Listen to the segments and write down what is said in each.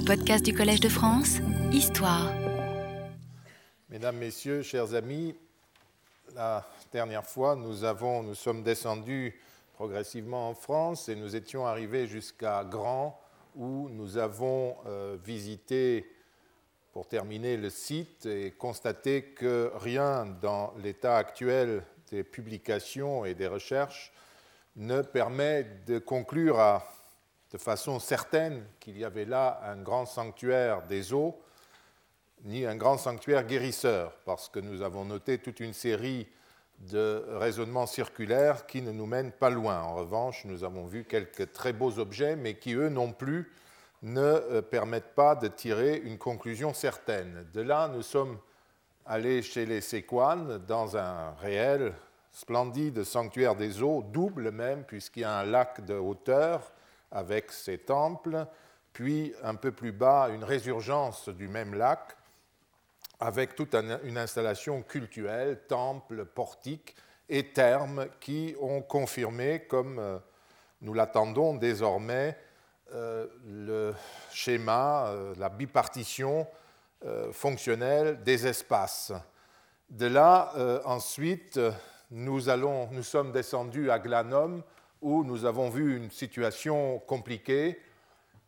Les podcasts du Collège de France, Histoire. Mesdames, Messieurs, chers amis, la dernière fois, nous, sommes descendus progressivement en France et nous étions arrivés jusqu'à Grand, où nous avons euh, visité, pour terminer, le site et constaté que rien dans l'état actuel des publications et des recherches ne permet de conclure de façon certaine qu'il y avait là un grand sanctuaire des eaux, ni un grand sanctuaire guérisseur, parce que nous avons noté toute une série de raisonnements circulaires qui ne nous mènent pas loin. En revanche, nous avons vu quelques très beaux objets, mais qui, eux non plus, ne euh, permettent pas de tirer une conclusion certaine. De là, nous sommes allés chez les Séquanes dans un réel splendide sanctuaire des eaux, double même, puisqu'il y a un lac de hauteur avec ses temples, puis un peu plus bas, une résurgence du même lac, avec toute une installation cultuelle, temples, portiques et thermes qui ont confirmé, comme euh, nous l'attendons désormais, euh, le schéma, euh, la bipartition fonctionnelle des espaces. De là, ensuite, nous, nous sommes descendus à Glanum où nous avons vu une situation compliquée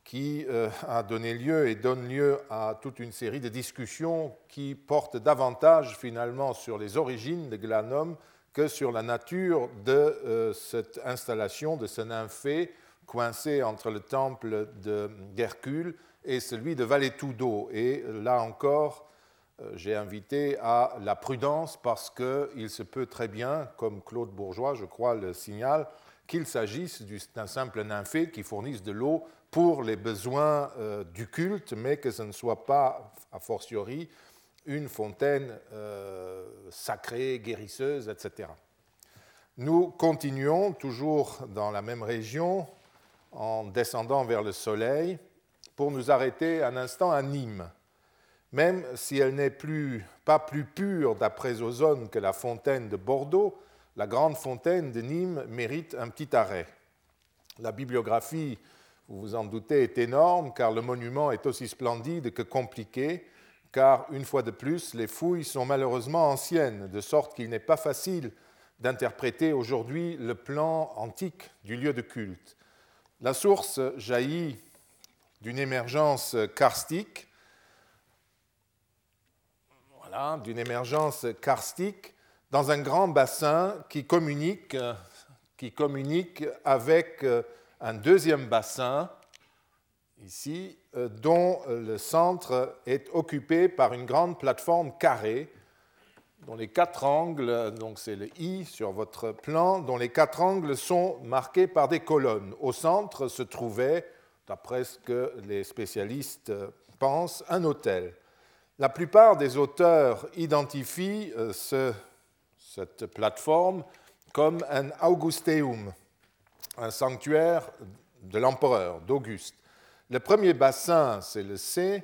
qui euh, a donné lieu et donne lieu à toute une série de discussions qui portent davantage finalement sur les origines de Glanum que sur la nature de euh, cette installation, de ce nymphée coincé entre le temple d'Hercule et celui de Valetudo. Et là encore, euh, j'ai invité à la prudence parce qu'il se peut très bien, comme Claude Bourgeois, je crois, le signale, qu'il s'agisse d'un simple nymphée qui fournisse de l'eau pour les besoins euh, du culte, mais que ce ne soit pas, a fortiori, une fontaine euh, sacrée, guérisseuse, etc. Nous continuons toujours dans la même région en descendant vers le soleil pour nous arrêter un instant à Nîmes même si elle n'est pas plus pure d'après Ozone que la fontaine de Bordeaux, la grande fontaine de Nîmes mérite un petit arrêt. La bibliographie, vous vous en doutez, est énorme car le monument est aussi splendide que compliqué, car une fois de plus, les fouilles sont malheureusement anciennes, de sorte qu'il n'est pas facile d'interpréter aujourd'hui le plan antique du lieu de culte. La source jaillit d'une émergence karstique d'une émergence karstique dans un grand bassin qui communique, qui communique avec euh, un deuxième bassin, ici, euh, dont le centre est occupé par une grande plateforme carrée, dont les quatre angles, donc c'est le I sur votre plan, dont les quatre angles sont marqués par des colonnes. Au centre se trouvait, d'après ce que les spécialistes pensent, un hôtel. La plupart des auteurs identifient euh, cette plateforme comme un Augusteum, un sanctuaire de l'empereur, d'Auguste. Le premier bassin, c'est le C,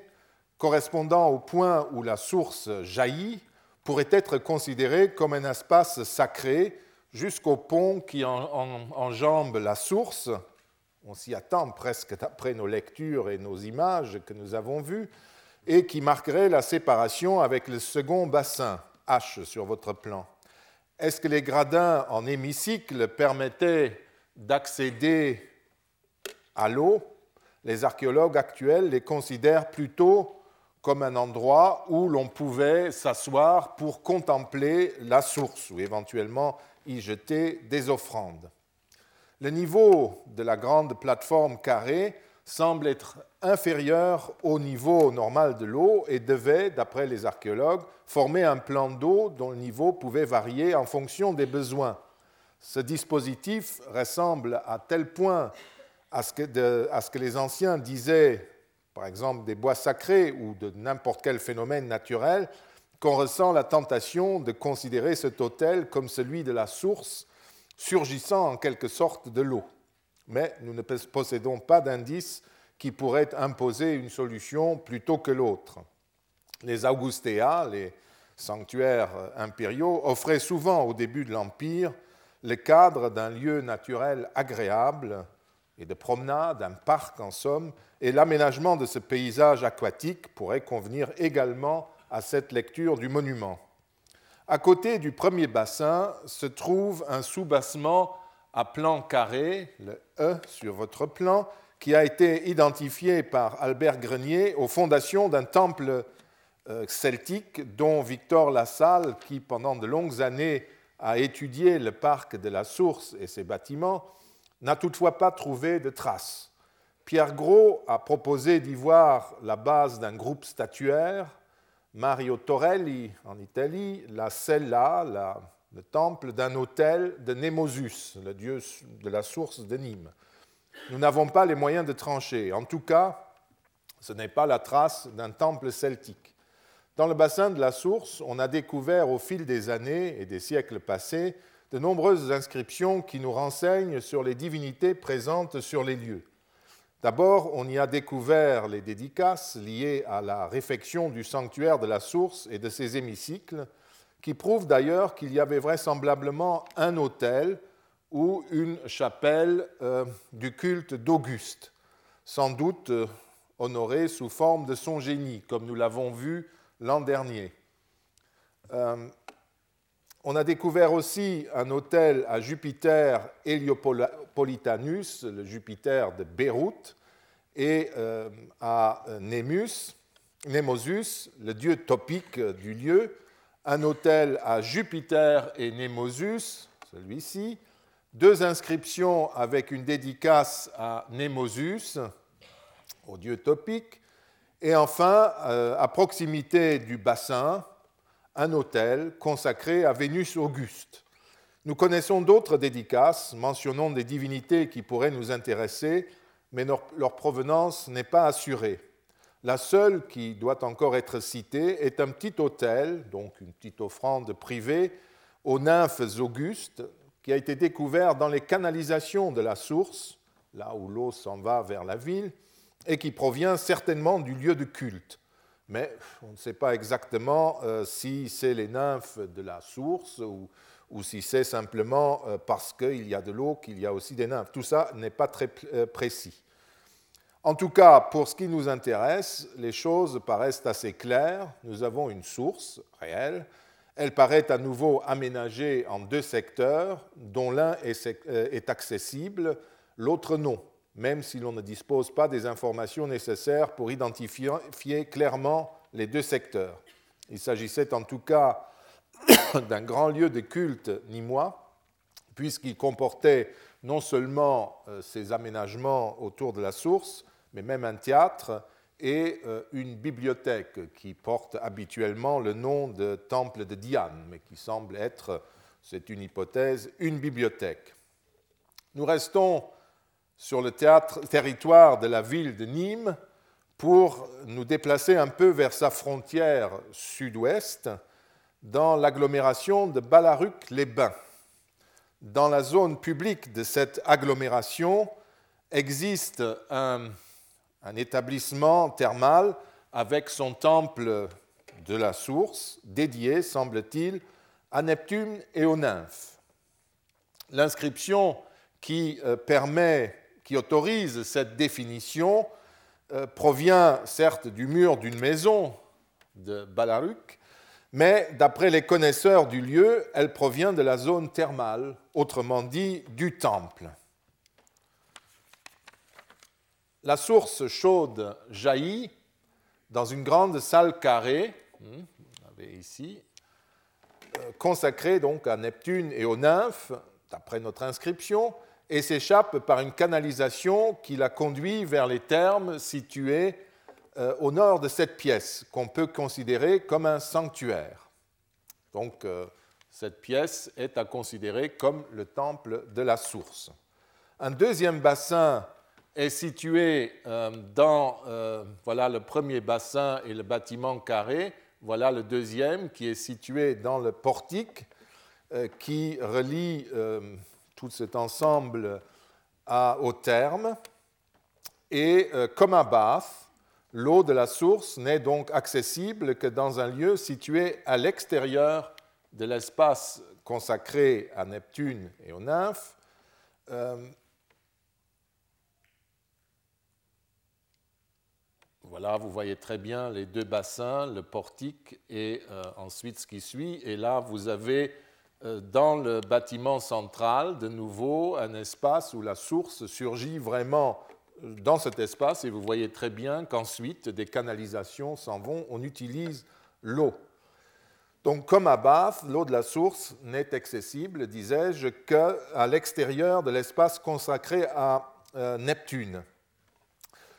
correspondant au point où la source jaillit, pourrait être considéré comme un espace sacré jusqu'au pont qui enjambe la source. On s'y attend presque d'après nos lectures et nos images que nous avons vues et qui marquerait la séparation avec le second bassin, H sur votre plan. Est-ce que les gradins en hémicycle permettaient d'accéder à l'eau? Les archéologues actuels les considèrent plutôt comme un endroit où l'on pouvait s'asseoir pour contempler la source ou éventuellement y jeter des offrandes. Le niveau de la grande plateforme carrée semble être inférieur au niveau normal de l'eau et devait, d'après les archéologues, former un plan d'eau dont le niveau pouvait varier en fonction des besoins. Ce dispositif ressemble à tel point à ce que, les anciens disaient, par exemple, des bois sacrés ou de n'importe quel phénomène naturel, qu'on ressent la tentation de considérer cet autel comme celui de la source surgissant en quelque sorte de l'eau mais nous ne possédons pas d'indice qui pourrait imposer une solution plutôt que l'autre. Les Augustéas, les sanctuaires impériaux, offraient souvent au début de l'Empire le cadre d'un lieu naturel agréable, et de promenade, un parc en somme, et l'aménagement de ce paysage aquatique pourrait convenir également à cette lecture du monument. À côté du premier bassin se trouve un sous-bassement à plan carré, le E sur votre plan, qui a été identifié par Albert Grenier aux fondations d'un temple euh, celtique dont Victor Lassalle, qui pendant de longues années a étudié le parc de la Source et ses bâtiments, n'a toutefois pas trouvé de traces. Pierre Gros a proposé d'y voir la base d'un groupe statuaire. Mario Torelli, en Italie, la cella, le temple d'un hôtel de Nemosus, le dieu de la source de Nîmes. Nous n'avons pas les moyens de trancher. En tout cas, ce n'est pas la trace d'un temple celtique. Dans le bassin de la source, on a découvert au fil des années et des siècles passés de nombreuses inscriptions qui nous renseignent sur les divinités présentes sur les lieux. D'abord, on y a découvert les dédicaces liées à la réfection du sanctuaire de la source et de ses hémicycles, qui prouvent d'ailleurs qu'il y avait vraisemblablement un autel ou une chapelle euh, du culte d'Auguste, sans doute euh, honorée sous forme de son génie, comme nous l'avons vu l'an dernier. Euh, on a découvert aussi un hôtel à Jupiter Heliopolitanus, le Jupiter de Beyrouth, et à Nemus, Nemosus, le dieu topique du lieu, un hôtel à Jupiter et Nemosus, celui-ci, deux inscriptions avec une dédicace à Nemosus, au dieu topique, et enfin, euh, à proximité du bassin, un hôtel consacré à Vénus Auguste. Nous connaissons d'autres dédicaces mentionnant des divinités qui pourraient nous intéresser, mais leur provenance n'est pas assurée. La seule qui doit encore être citée est un petit hôtel, donc une petite offrande privée, aux nymphes augustes, qui a été découvert dans les canalisations de la source, là où l'eau s'en va vers la ville, et qui provient certainement du lieu de culte mais on ne sait pas exactement euh, si c'est les nymphes de la source ou, si c'est simplement euh, parce qu'il y a de l'eau qu'il y a aussi des nymphes. Tout ça n'est pas très euh, précis. En tout cas, pour ce qui nous intéresse, les choses paraissent assez claires. Nous avons une source réelle. Elle paraît à nouveau aménagée en deux secteurs, dont l'un est accessible, l'autre non même si l'on ne dispose pas des informations nécessaires pour identifier clairement les deux secteurs. Il s'agissait en tout cas d'un grand lieu de culte nîmois, puisqu'il comportait non seulement euh, ces aménagements autour de la source, mais même un théâtre et euh, une bibliothèque qui porte habituellement le nom de temple de Diane, mais qui semble être, c'est une hypothèse, une bibliothèque. Nous restons sur le territoire de la ville de Nîmes pour nous déplacer un peu vers sa frontière sud-ouest dans l'agglomération de Balaruc-les-Bains. Dans la zone publique de cette agglomération existe un, un établissement thermal avec son temple de la source dédié, semble-t-il, à Neptune et aux nymphes. L'inscription qui euh, permet qui autorise cette définition euh, provient certes du mur d'une maison de Balaruc, mais d'après les connaisseurs du lieu, elle provient de la zone thermale, autrement dit du temple. La source chaude jaillit dans une grande salle carrée, hmm, euh, consacrée donc à Neptune et aux nymphes, d'après notre inscription, et s'échappe par une canalisation qui la conduit vers les thermes situés euh, au nord de cette pièce, qu'on peut considérer comme un sanctuaire. Donc, euh, cette pièce est à considérer comme le temple de la source. Un deuxième bassin est situé euh, dans voilà le premier bassin et le bâtiment carré. Voilà le deuxième qui est situé dans le portique qui relie tout cet ensemble au terme. Et euh, comme à Bath, l'eau de la source n'est donc accessible que dans un lieu situé à l'extérieur de l'espace consacré à Neptune et aux nymphes. Voilà, vous voyez très bien les deux bassins, le portique et euh, ensuite ce qui suit. Et là, vous avez euh, dans le bâtiment central de nouveau un espace où la source surgit vraiment dans cet espace et vous voyez très bien qu'ensuite des canalisations s'en vont. On utilise l'eau. Donc, comme à Bath, l'eau de la source n'est accessible, disais-je, qu'à l'extérieur de l'espace consacré à euh, Neptune.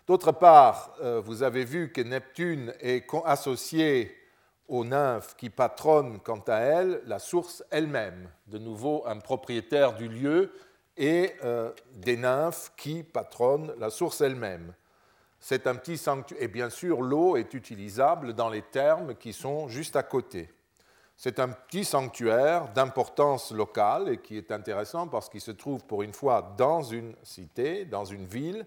D'autre part, euh, vous avez vu que Neptune est associé aux nymphes qui patronnent quant à elles la source elle-même, de nouveau un propriétaire du lieu, et euh, des nymphes qui patronnent la source elle-même. C'est un petit sanctuaire, et bien sûr l'eau est utilisable dans les termes qui sont juste à côté. C'est un petit sanctuaire d'importance locale et qui est intéressant parce qu'il se trouve pour une fois dans une cité, dans une ville,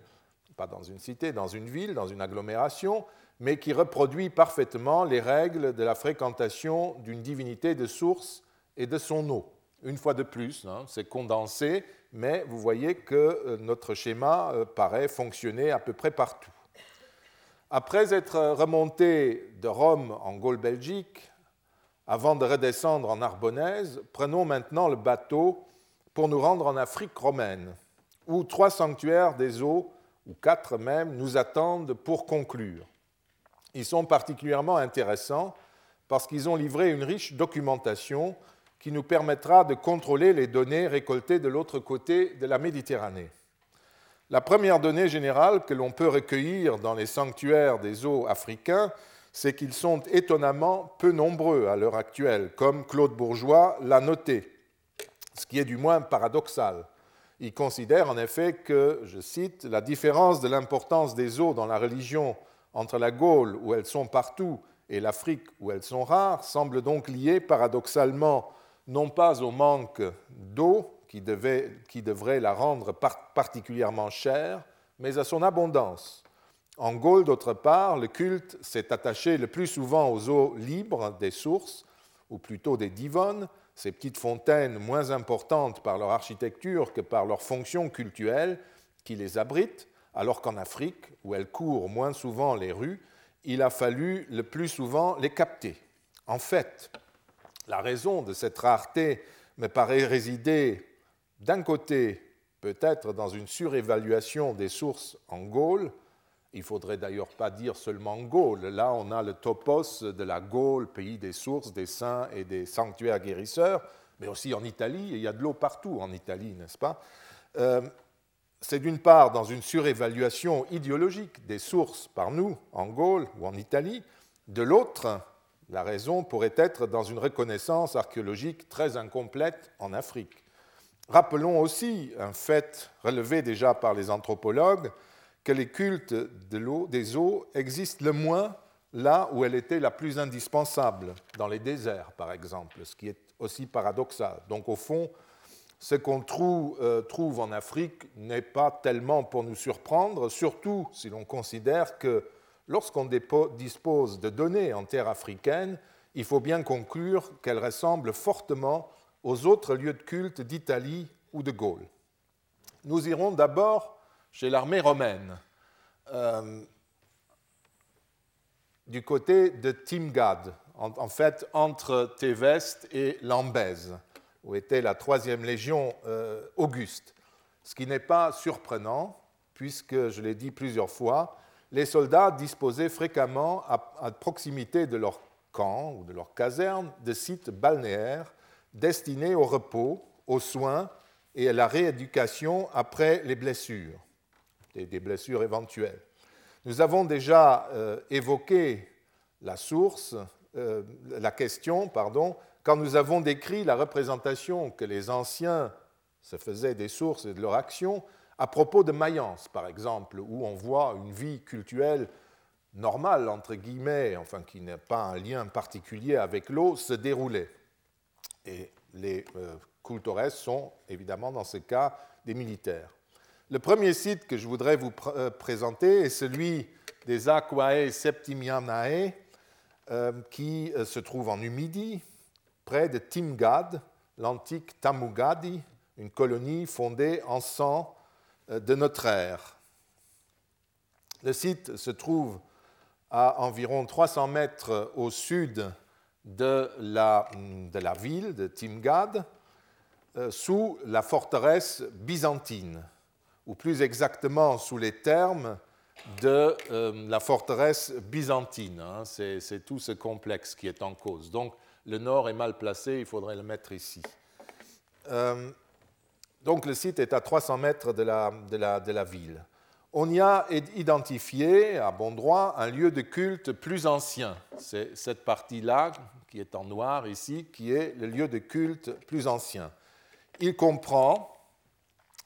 pas dans une cité, dans une ville, dans une agglomération, mais qui reproduit parfaitement les règles de la fréquentation d'une divinité de source et de son eau. Une fois de plus, hein, c'est condensé, mais vous voyez que euh, notre schéma euh, paraît fonctionner à peu près partout. Après être remonté de Rome en Gaule-Belgique, avant de redescendre en Arbonnaise, prenons maintenant le bateau pour nous rendre en Afrique romaine, où trois sanctuaires des eaux, ou quatre même, nous attendent pour conclure. Ils sont particulièrement intéressants parce qu'ils ont livré une riche documentation qui nous permettra de contrôler les données récoltées de l'autre côté de la Méditerranée. La première donnée générale que l'on peut recueillir dans les sanctuaires des eaux africains c'est qu'ils sont étonnamment peu nombreux à l'heure actuelle, comme Claude Bourgeois l'a noté, ce qui est du moins paradoxal. Il considère en effet que, je cite, la différence de l'importance des eaux dans la religion entre la Gaule, où elles sont partout, et l'Afrique, où elles sont rares, semble donc liée paradoxalement non pas au manque d'eau qui, qui, devrait la rendre particulièrement chère, mais à son abondance. En Gaule, d'autre part, le culte s'est attaché le plus souvent aux eaux libres des sources, ou plutôt des divones, ces petites fontaines moins importantes par leur architecture que par leur fonction cultuelle qui les abritent, alors qu'en Afrique, où elles courent moins souvent les rues, il a fallu le plus souvent les capter. En fait, la raison de cette rareté me paraît résider d'un côté peut-être dans une surévaluation des sources en Gaule, il faudrait d'ailleurs pas dire seulement Gaule. Là, on a le topos de la Gaule, pays des sources, des saints et des sanctuaires guérisseurs, mais aussi en Italie. il y a de l'eau partout en Italie, n'est-ce pas? Euh, C'est d'une part dans une surévaluation idéologique des sources par nous, en Gaule ou en Italie. De l'autre, la raison pourrait être dans une reconnaissance archéologique très incomplète en Afrique. Rappelons aussi un fait relevé déjà par les anthropologues, que les cultes des eaux existent le moins là où elle était la plus indispensable, dans les déserts par exemple, ce qui est aussi paradoxal. Donc au fond, ce qu'on trouve, euh, trouve, en Afrique n'est pas tellement pour nous surprendre, surtout si l'on considère que lorsqu'on dispose de données en terre africaine, il faut bien conclure qu'elles ressemblent fortement aux autres lieux de culte d'Italie ou de Gaule. Nous irons d'abord chez l'armée romaine, euh, du côté de Timgad, en, fait entre Téveste et Lambèse, où était la troisième légion euh, Auguste. Ce qui n'est pas surprenant, puisque, je l'ai dit plusieurs fois, les soldats disposaient fréquemment, à, proximité de leur camp ou de leur caserne, de sites balnéaires destinés au repos, aux soins et à la rééducation après les blessures des, blessures éventuelles. Nous avons déjà euh, évoqué la source, euh, la question, pardon, quand nous avons décrit la représentation que les anciens se faisaient des sources et de leur action à propos de Mayence, par exemple, où on voit une vie culturelle normale, entre guillemets, enfin qui n'a pas un lien particulier avec l'eau, se dérouler. Et les euh, sont évidemment dans ce cas des militaires. Le premier site que je voudrais vous euh, présenter est celui des Aquae Septimianae, euh, qui euh, se trouve en Numidie, près de Timgad, l'antique Tamugadi, une colonie fondée en 100 de notre ère. Le site se trouve à environ 300 mètres au sud de la, de la ville de Timgad, sous la forteresse byzantine, ou plus exactement sous les termes de euh, la forteresse byzantine. Hein. C'est tout ce complexe qui est en cause. Donc le nord est mal placé, il faudrait le mettre ici. Euh, donc le site est à 300 mètres de la, ville. On y a identifié, à bon droit, un lieu de culte plus ancien. C'est cette partie-là, qui est en noir ici, qui est le lieu de culte plus ancien. Il comprend,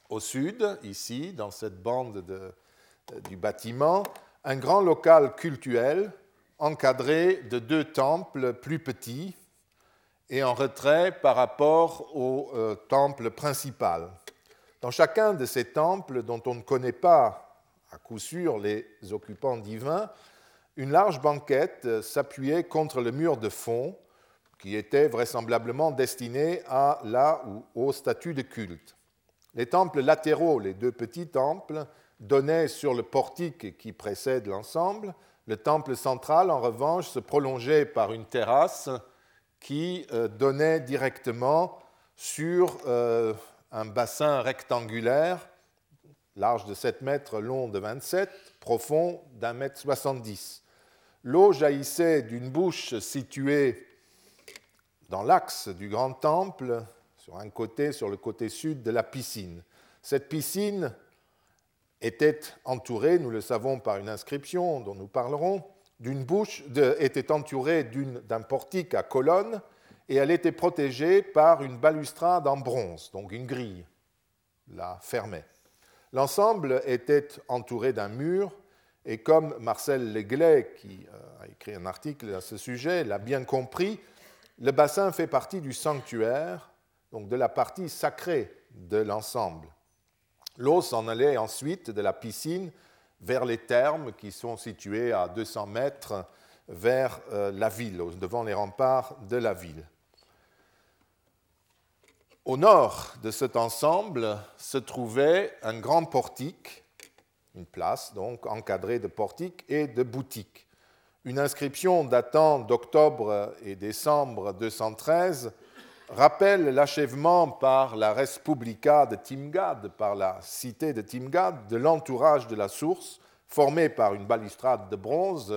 au sud, ici, dans cette bande de, du bâtiment, un grand local cultuel encadré de deux temples plus petits et en retrait par rapport au euh, temple principal. Dans chacun de ces temples, dont on ne connaît pas à coup sûr les occupants divins, une large banquette s'appuyait contre le mur de fond, qui était vraisemblablement destiné à la ou au statut de culte. Les temples latéraux, les deux petits temples, donnaient sur le portique qui précède l'ensemble. Le temple central, en revanche, se prolongeait par une terrasse qui euh, donnait directement sur euh, un bassin rectangulaire, large de 7 mètres, long de 27, profond d'un mètre 70. L'eau jaillissait d'une bouche située dans l'axe du grand temple, sur un côté, sur le côté sud de la piscine. Cette piscine était entourée, nous le savons par une inscription dont nous parlerons, d'une bouche, était entourée d'un portique à colonnes et elle était protégée par une balustrade en bronze, donc une grille la fermait. L'ensemble était entouré d'un mur et comme Marcel Leglay, qui euh, a écrit un article à ce sujet, l'a bien compris, le bassin fait partie du sanctuaire, donc de la partie sacrée de l'ensemble. L'eau s'en allait ensuite de la piscine vers les thermes qui sont situés à 200 mètres vers euh, la ville, devant les remparts de la ville. Au nord de cet ensemble se trouvait un grand portique, une place donc encadrée de portiques et de boutiques. Une inscription datant d'octobre et décembre 213 rappelle l'achèvement par la Res Publica de Timgad, par la cité de Timgad, de l'entourage de la source, formée par une balustrade de bronze.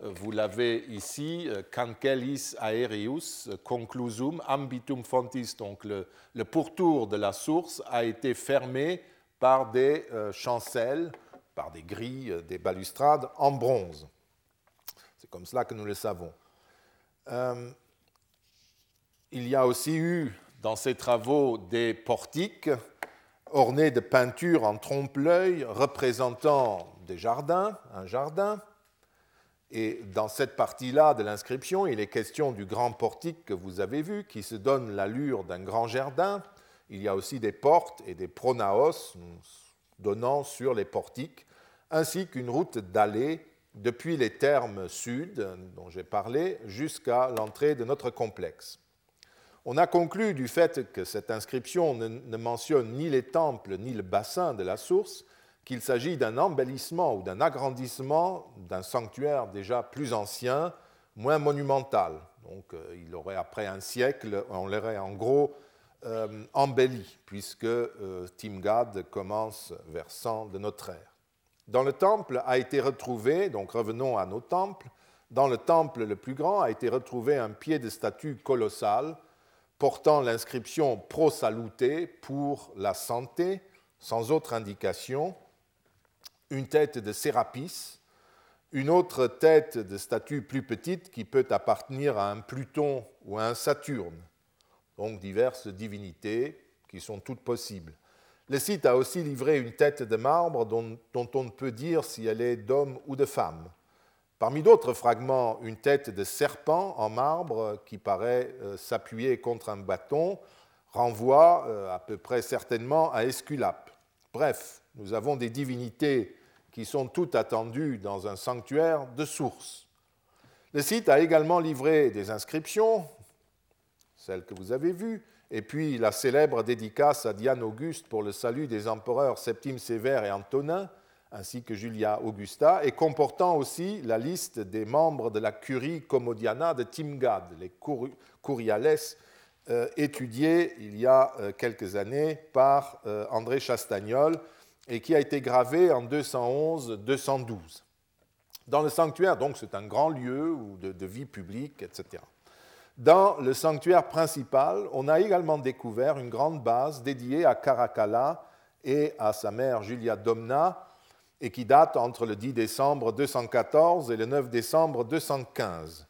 Vous l'avez ici, Cancelis aerius conclusum ambitum fontis, donc le, pourtour de la source a été fermé par des euh, chancelles, par des grilles, des balustrades en bronze. C'est comme cela que nous le savons. Euh, il y a aussi eu dans ces travaux des portiques ornés de peintures en trompe-l'œil représentant des jardins, un jardin. Et dans cette partie-là de l'inscription, il est question du grand portique que vous avez vu, qui se donne l'allure d'un grand jardin. Il y a aussi des portes et des pronaos donnant sur les portiques, ainsi qu'une route d'allée depuis les termes sud dont j'ai parlé jusqu'à l'entrée de notre complexe. On a conclu du fait que cette inscription ne, mentionne ni les temples ni le bassin de la source qu'il s'agit d'un embellissement ou d'un agrandissement d'un sanctuaire déjà plus ancien, moins monumental. Donc euh, il aurait, après un siècle, on l'aurait en gros euh, embelli, puisque euh, Timgad commence vers 100 de notre ère. Dans le temple a été retrouvé, donc revenons à nos temples, dans le temple le plus grand a été retrouvé un pied de statue colossal portant l'inscription Pro Salute pour la santé, sans autre indication, une tête de Sérapis, une autre tête de statue plus petite qui peut appartenir à un Pluton ou à un Saturne, donc diverses divinités qui sont toutes possibles. Le site a aussi livré une tête de marbre dont, on ne peut dire si elle est d'homme ou de femme. Parmi d'autres fragments, une tête de serpent en marbre qui paraît euh, s'appuyer contre un bâton renvoie euh, à peu près certainement à Esculape. Bref, nous avons des divinités qui sont toutes attendues dans un sanctuaire de source. Le site a également livré des inscriptions, celles que vous avez vues, et puis la célèbre dédicace à Diane Auguste pour le salut des empereurs Septime Sévère et Antonin, ainsi que Julia Augusta, et comportant aussi la liste des membres de la curie commodiana de Timgad, les curiales euh, étudiés il y a euh, quelques années par euh, André Chastagnol et qui a été gravé en 211-212. Dans le sanctuaire, donc c'est un grand lieu de, de vie publique, etc. Dans le sanctuaire principal, on a également découvert une grande base dédiée à Caracalla et à sa mère Julia Domna, et qui date entre le 10 décembre 214 et le 9 décembre 215.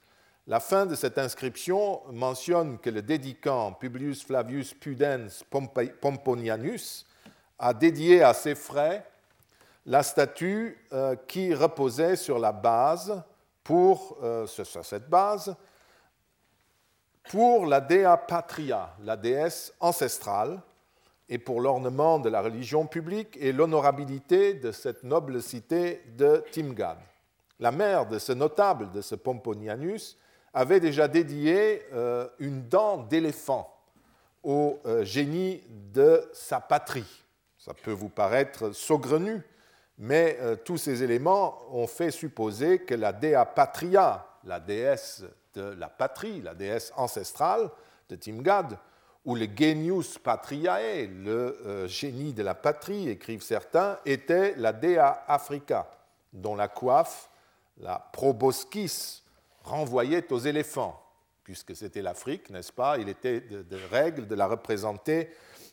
La fin de cette inscription mentionne que le dédicant Publius Flavius Pudens Pomponianus a dédié à ses frais la statue euh, qui reposait sur la base pour euh, cette base pour la Dea Patria, la déesse ancestrale, et pour l'ornement de la religion publique et l'honorabilité de cette noble cité de Timgad. La mère de ce notable, de ce Pomponianus, avait déjà dédié euh, une dent d'éléphant au euh, génie de sa patrie. Ça peut vous paraître saugrenu, mais euh, tous ces éléments ont fait supposer que la Dea Patria, la déesse de la patrie, la déesse ancestrale de Timgad, ou le genius patriae, le euh, génie de la patrie, écrivent certains, était la Dea Africa, dont la coiffe, la proboscis, renvoyait aux éléphants, puisque c'était l'Afrique, n'est-ce pas Il était de, de, règle de la représenter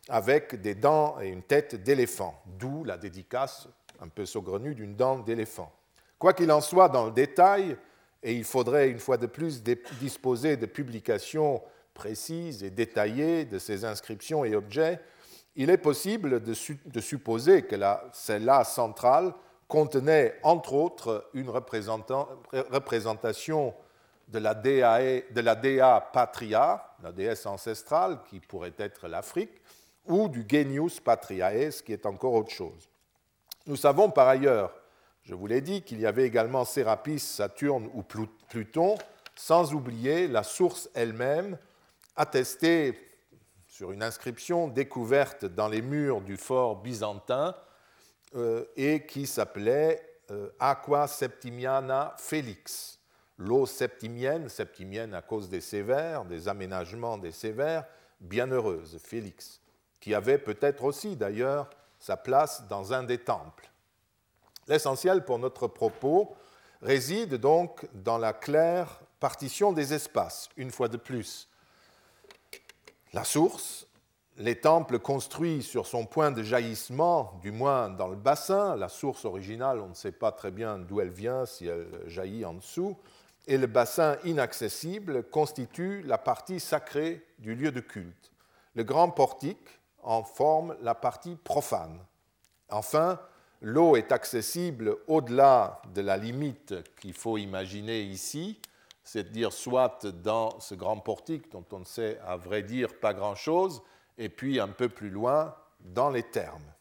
avec des dents et une tête d'éléphant, d'où la dédicace un peu saugrenue d'une dent d'éléphant. Quoi qu'il en soit, dans le détail, et il faudrait une fois de plus disposer de publications précises et détaillées de ces inscriptions et objets, il est possible de, supposer que celle-là centrale contenait entre autres une représentation de la, Dea, de la Dea Patria, la déesse ancestrale qui pourrait être l'Afrique, ou du Genius Patriae, ce qui est encore autre chose. Nous savons par ailleurs je vous l'ai dit qu'il y avait également Sérapis, Saturne ou Pluton, sans oublier la source elle-même, attestée sur une inscription découverte dans les murs du fort byzantin euh, et qui s'appelait euh, Aqua Septimiana Felix, l'eau septimienne, septimienne à cause des sévères, des aménagements des sévères, bienheureuse, Félix, qui avait peut-être aussi d'ailleurs sa place dans un des temples. L'essentiel pour notre propos réside donc dans la claire partition des espaces, une fois de plus. La source, les temples construits sur son point de jaillissement, du moins dans le bassin, la source originale, on ne sait pas très bien d'où elle vient, si elle jaillit en dessous, et le bassin inaccessible constituent la partie sacrée du lieu de culte. Le grand portique en forme la partie profane. Enfin, l'eau est accessible au-delà de la limite qu'il faut imaginer ici, c'est-à-dire soit dans ce grand portique dont on ne sait à vrai dire pas grand-chose, et puis un peu plus loin dans les thermes.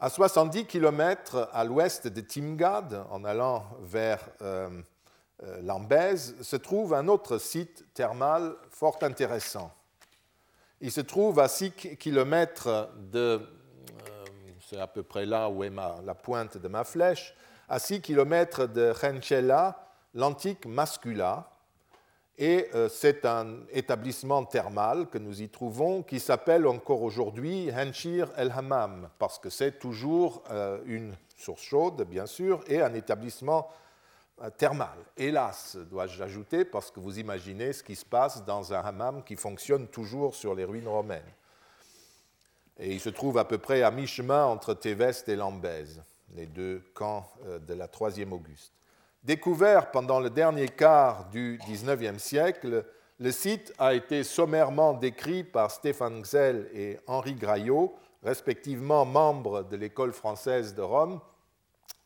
À 70 km à l'ouest de Timgad, en allant vers euh, euh, Lambèze, se trouve un autre site thermal fort intéressant. Il se trouve à 6 km de c'est à peu près là où est la pointe de ma flèche, à 6 km de Henchela, l'antique Mascula. Et euh, c'est un établissement thermal que nous y trouvons qui s'appelle encore aujourd'hui Henshir El Hammam, parce que c'est toujours euh, une source chaude, bien sûr, et un établissement euh, thermal. Hélas, dois-je ajouter, parce que vous imaginez ce qui se passe dans un hammam qui fonctionne toujours sur les ruines romaines et il se trouve à peu près à mi-chemin entre Téveste et Lambèze, les deux camps de la troisième Auguste. Découvert pendant le dernier quart du XIXe siècle, le site a été sommairement décrit par Stéphane Xel et Henri Graillot, respectivement membres de l'école française de Rome,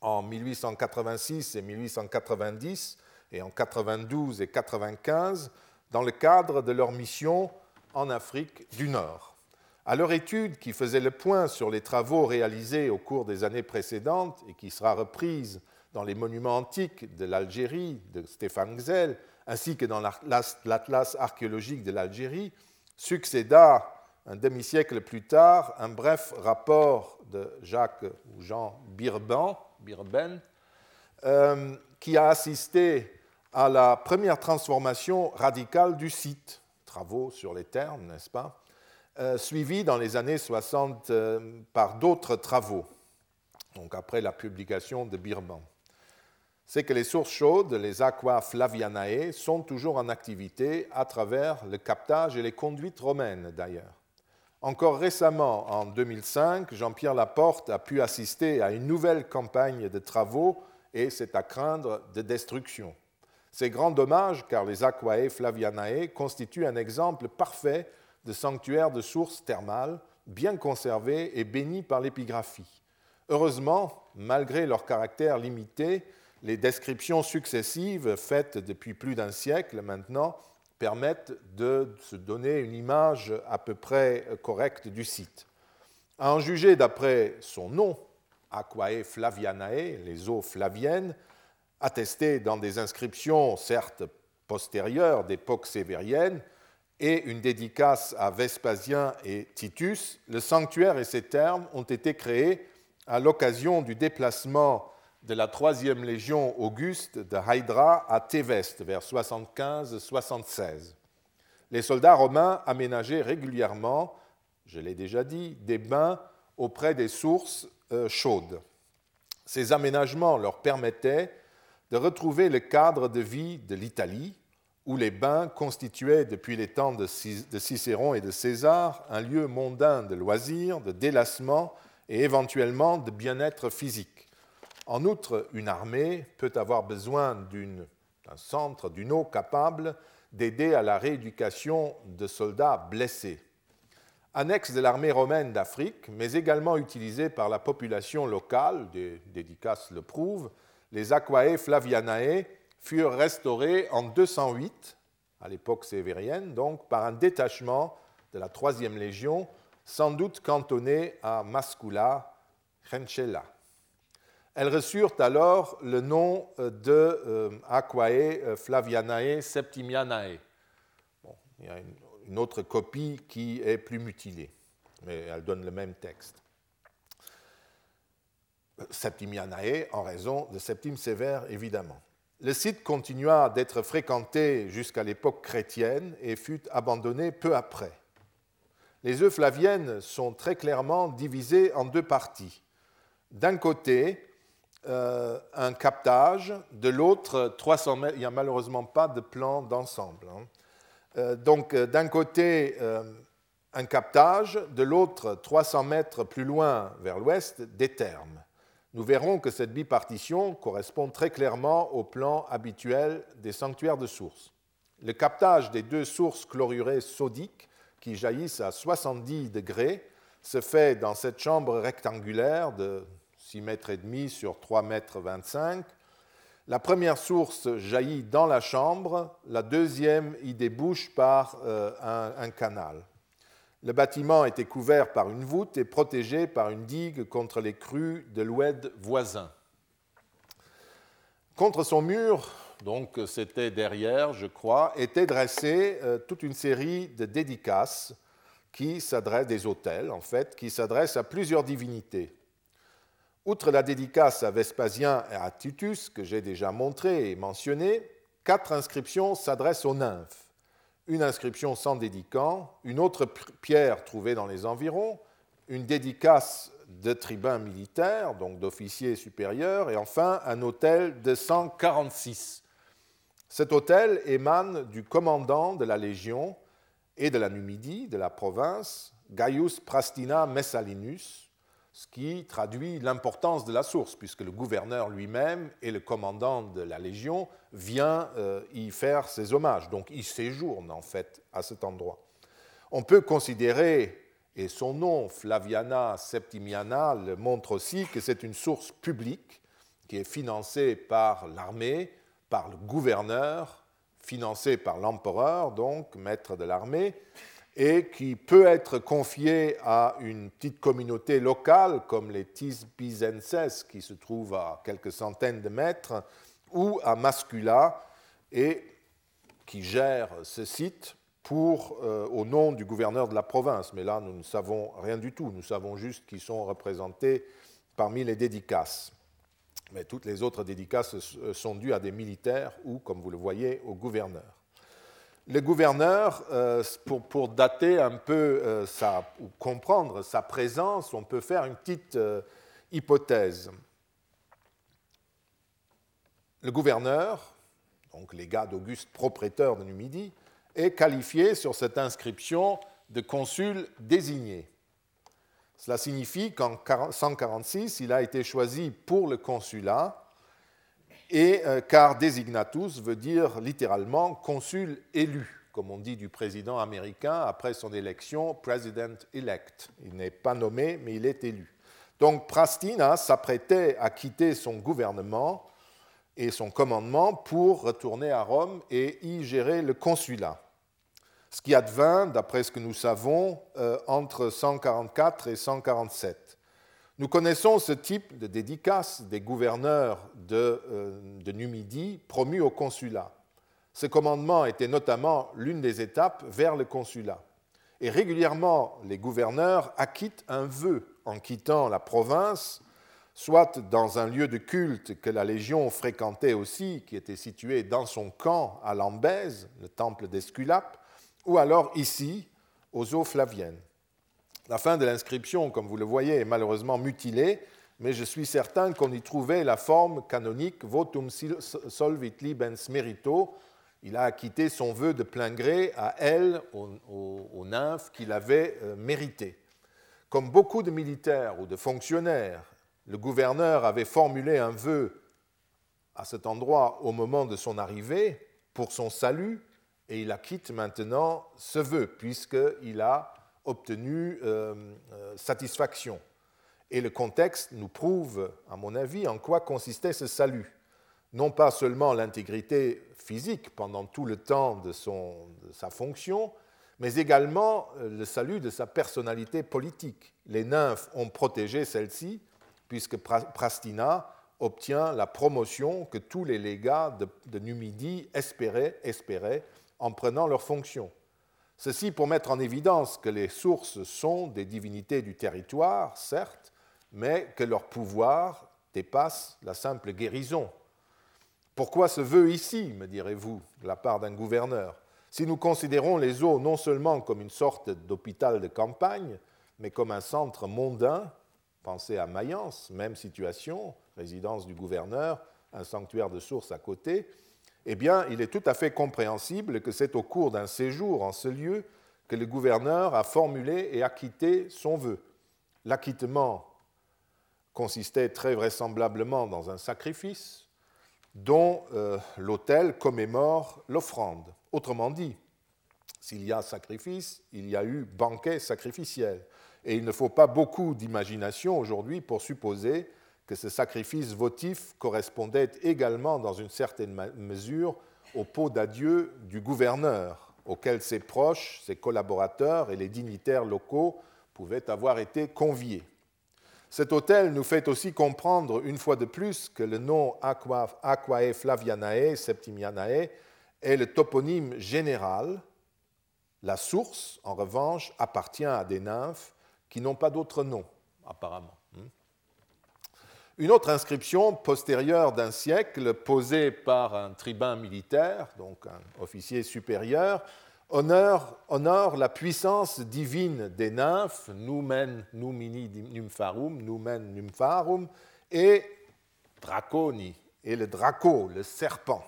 en 1886 et 1890 et en 92 et 95, dans le cadre de leur mission en Afrique du Nord. À leur étude, qui faisait le point sur les travaux réalisés au cours des années précédentes et qui sera reprise dans les monuments antiques de l'Algérie de Stéphane Gzel, ainsi que dans l'Atlas archéologique de l'Algérie, succéda un demi-siècle plus tard, un bref rapport de Jacques ou Jean Birben, Birben euh, qui a assisté à la première transformation radicale du site, travaux sur les termes, n'est-ce pas, euh, suivi dans les années 60 euh, par d'autres travaux, donc après la publication de Birban. C'est que les sources chaudes, les aqua flavianae, sont toujours en activité à travers le captage et les conduites romaines d'ailleurs. Encore récemment, en 2005, Jean-Pierre Laporte a pu assister à une nouvelle campagne de travaux et c'est à craindre de destruction. C'est grand dommage car les Aquae Flavianae constituent un exemple parfait de sanctuaires de sources thermales bien conservés et bénis par l'épigraphie. Heureusement, malgré leur caractère limité, les descriptions successives faites depuis plus d'un siècle maintenant permettent de se donner une image à peu près correcte du site. À en juger d'après son nom, Aquae Flavianae, les eaux flaviennes, attestées dans des inscriptions certes postérieures d'époque sévérienne, et une dédicace à Vespasien et Titus, le sanctuaire et ses termes ont été créés à l'occasion du déplacement de la troisième légion auguste de Hydra à Téveste vers 75-76. Les soldats romains aménageaient régulièrement, je l'ai déjà dit, des bains auprès des sources euh, chaudes. Ces aménagements leur permettaient de retrouver le cadre de vie de l'Italie, où les bains constituaient depuis les temps de Cicéron et de César un lieu mondain de loisirs, de délassement et éventuellement de bien-être physique. En outre, une armée peut avoir besoin d'un centre, d'une eau capable d'aider à la rééducation de soldats blessés. Annexe de l'armée romaine d'Afrique, mais également utilisée par la population locale, des dédicaces le prouvent, les Aquae Flavianae furent restaurés en 208, à l'époque sévérienne, donc par un détachement de la troisième légion, sans doute cantonné à Mascula, Rencella. Elles reçurent alors le nom euh, de euh, Aquae euh, Flavianae Septimianae. il y a une, autre copie qui est plus mutilée, mais elle donne le même texte. Septimianae en raison de Septime sévère, évidemment. Le site continua d'être fréquenté jusqu'à l'époque chrétienne et fut abandonné peu après. Les œufs flaviennes sont très clairement divisées en deux parties. D'un côté, euh, un captage, de l'autre, 300 mètres. Il n'y a malheureusement pas de plan d'ensemble. Hein. Euh, donc, euh, d'un côté, un captage, de l'autre, 300 mètres plus loin vers l'ouest, des thermes nous verrons que cette bipartition correspond très clairement au plan habituel des sanctuaires de sources. Le captage des deux sources chlorurées sodiques qui jaillissent à 70 degrés se fait dans cette chambre rectangulaire de 6 mètres et demi sur 3 mètres 25. La première source jaillit dans la chambre, la deuxième y débouche par euh, un canal. Le bâtiment était couvert par une voûte et protégé par une digue contre les crues de l'oued voisin. Contre son mur, donc c'était derrière, je crois, était dressée euh, toute une série de dédicaces qui s'adressent, des hôtels en fait, qui s'adressent à plusieurs divinités. Outre la dédicace à Vespasien et à Titus, que j'ai déjà montré et mentionné, quatre inscriptions s'adressent aux nymphes une inscription sans dédicant, une autre pierre trouvée dans les environs, une dédicace de tribun militaire, donc d'officiers supérieurs, et enfin un hôtel de 146. Cet hôtel émane du commandant de la Légion et de la Numidie, de la province, Gaius Prastina Messalinus, ce qui traduit l'importance de la source, puisque le gouverneur lui-même et le commandant de la Légion vient euh, y faire ses hommages. Donc il séjourne en fait à cet endroit. On peut considérer, et son nom, Flaviana Septimiana, le montre aussi, que c'est une source publique qui est financée par l'armée, par le gouverneur, financée par l'empereur, donc maître de l'armée, et qui peut être confié à une petite communauté locale comme les Tisbizenses qui se trouvent à quelques centaines de mètres ou à Mascula et qui gère ce site pour, euh, au nom du gouverneur de la province. Mais là, nous ne savons rien du tout. Nous savons juste qu'ils sont représentés parmi les dédicaces. Mais toutes les autres dédicaces sont dues à des militaires ou, comme vous le voyez, au gouverneur. Le gouverneur, euh, pour, dater un peu euh, ou comprendre sa présence, on peut faire une petite hypothèse. Le gouverneur, donc gars d'Auguste propriétaire de Numidie, est qualifié sur cette inscription de consul désigné. Cela signifie qu'en 146, il a été choisi pour le consulat, et, euh, car designatus veut dire littéralement consul élu, comme on dit du président américain après son élection, president elect. Il n'est pas nommé, mais il est élu. Donc Prastina s'apprêtait à quitter son gouvernement et son commandement pour retourner à Rome et y gérer le consulat. Ce qui advint, d'après ce que nous savons, euh, entre 144 et 147. Nous connaissons ce type de dédicace des gouverneurs de, euh, de Numidie promus au consulat. Ce commandement était notamment l'une des étapes vers le consulat. Et régulièrement, les gouverneurs acquittent un vœu en quittant la province soit dans un lieu de culte que la Légion fréquentait aussi, qui était situé dans son camp à Lambèse, le temple d'Esculape, ou alors ici, aux eaux flaviennes. La fin de l'inscription, comme vous le voyez, est malheureusement mutilée, mais je suis certain qu'on y trouvait la forme canonique votum solvit libens merito. Il a acquitté son vœu de plein gré à elle, aux, nymphes qu'il avait euh, mérité. Comme beaucoup de militaires ou de fonctionnaires le gouverneur avait formulé un vœu à cet endroit au moment de son arrivée pour son salut, et il acquitte maintenant ce vœu, puisqu'il a obtenu euh, euh, satisfaction. Et le contexte nous prouve, à mon avis, en quoi consistait ce salut. Non pas seulement l'intégrité physique pendant tout le temps de, de sa fonction, mais également euh, le salut de sa personnalité politique. Les nymphes ont protégé celle-ci puisque Prastina obtient la promotion que tous les légats de, Numidie espéraient, espéraient en prenant leurs fonctions. Ceci pour mettre en évidence que les sources sont des divinités du territoire, certes, mais que leur pouvoir dépasse la simple guérison. Pourquoi ce vœu ici, me direz-vous, de la part d'un gouverneur Si nous considérons les eaux non seulement comme une sorte d'hôpital de campagne, mais comme un centre mondain Pensez à Mayence, même situation, résidence du gouverneur, un sanctuaire de sources à côté. Eh bien, il est tout à fait compréhensible que c'est au cours d'un séjour en ce lieu que le gouverneur a formulé et acquitté son vœu. L'acquittement consistait très vraisemblablement dans un sacrifice dont euh, l'autel commémore l'offrande. Autrement dit, s'il y a sacrifice, il y a eu banquet sacrificiel. Et il ne faut pas beaucoup d'imagination aujourd'hui pour supposer que ce sacrifice votif correspondait également, dans une certaine mesure, au pot d'adieu du gouverneur, auquel ses proches, ses collaborateurs et les dignitaires locaux pouvaient avoir été conviés. Cet hôtel nous fait aussi comprendre une fois de plus que le nom Aquae Flavianae Septimianae est le toponyme général. La source, en revanche, appartient à des nymphes qui n'ont pas d'autre nom, apparemment. Une autre inscription postérieure d'un siècle, posée par un tribun militaire, donc un officier supérieur, honore, honore la puissance divine des nymphes, numen numini nympharum, numen nympharum, et draconi, et le draco, le serpent.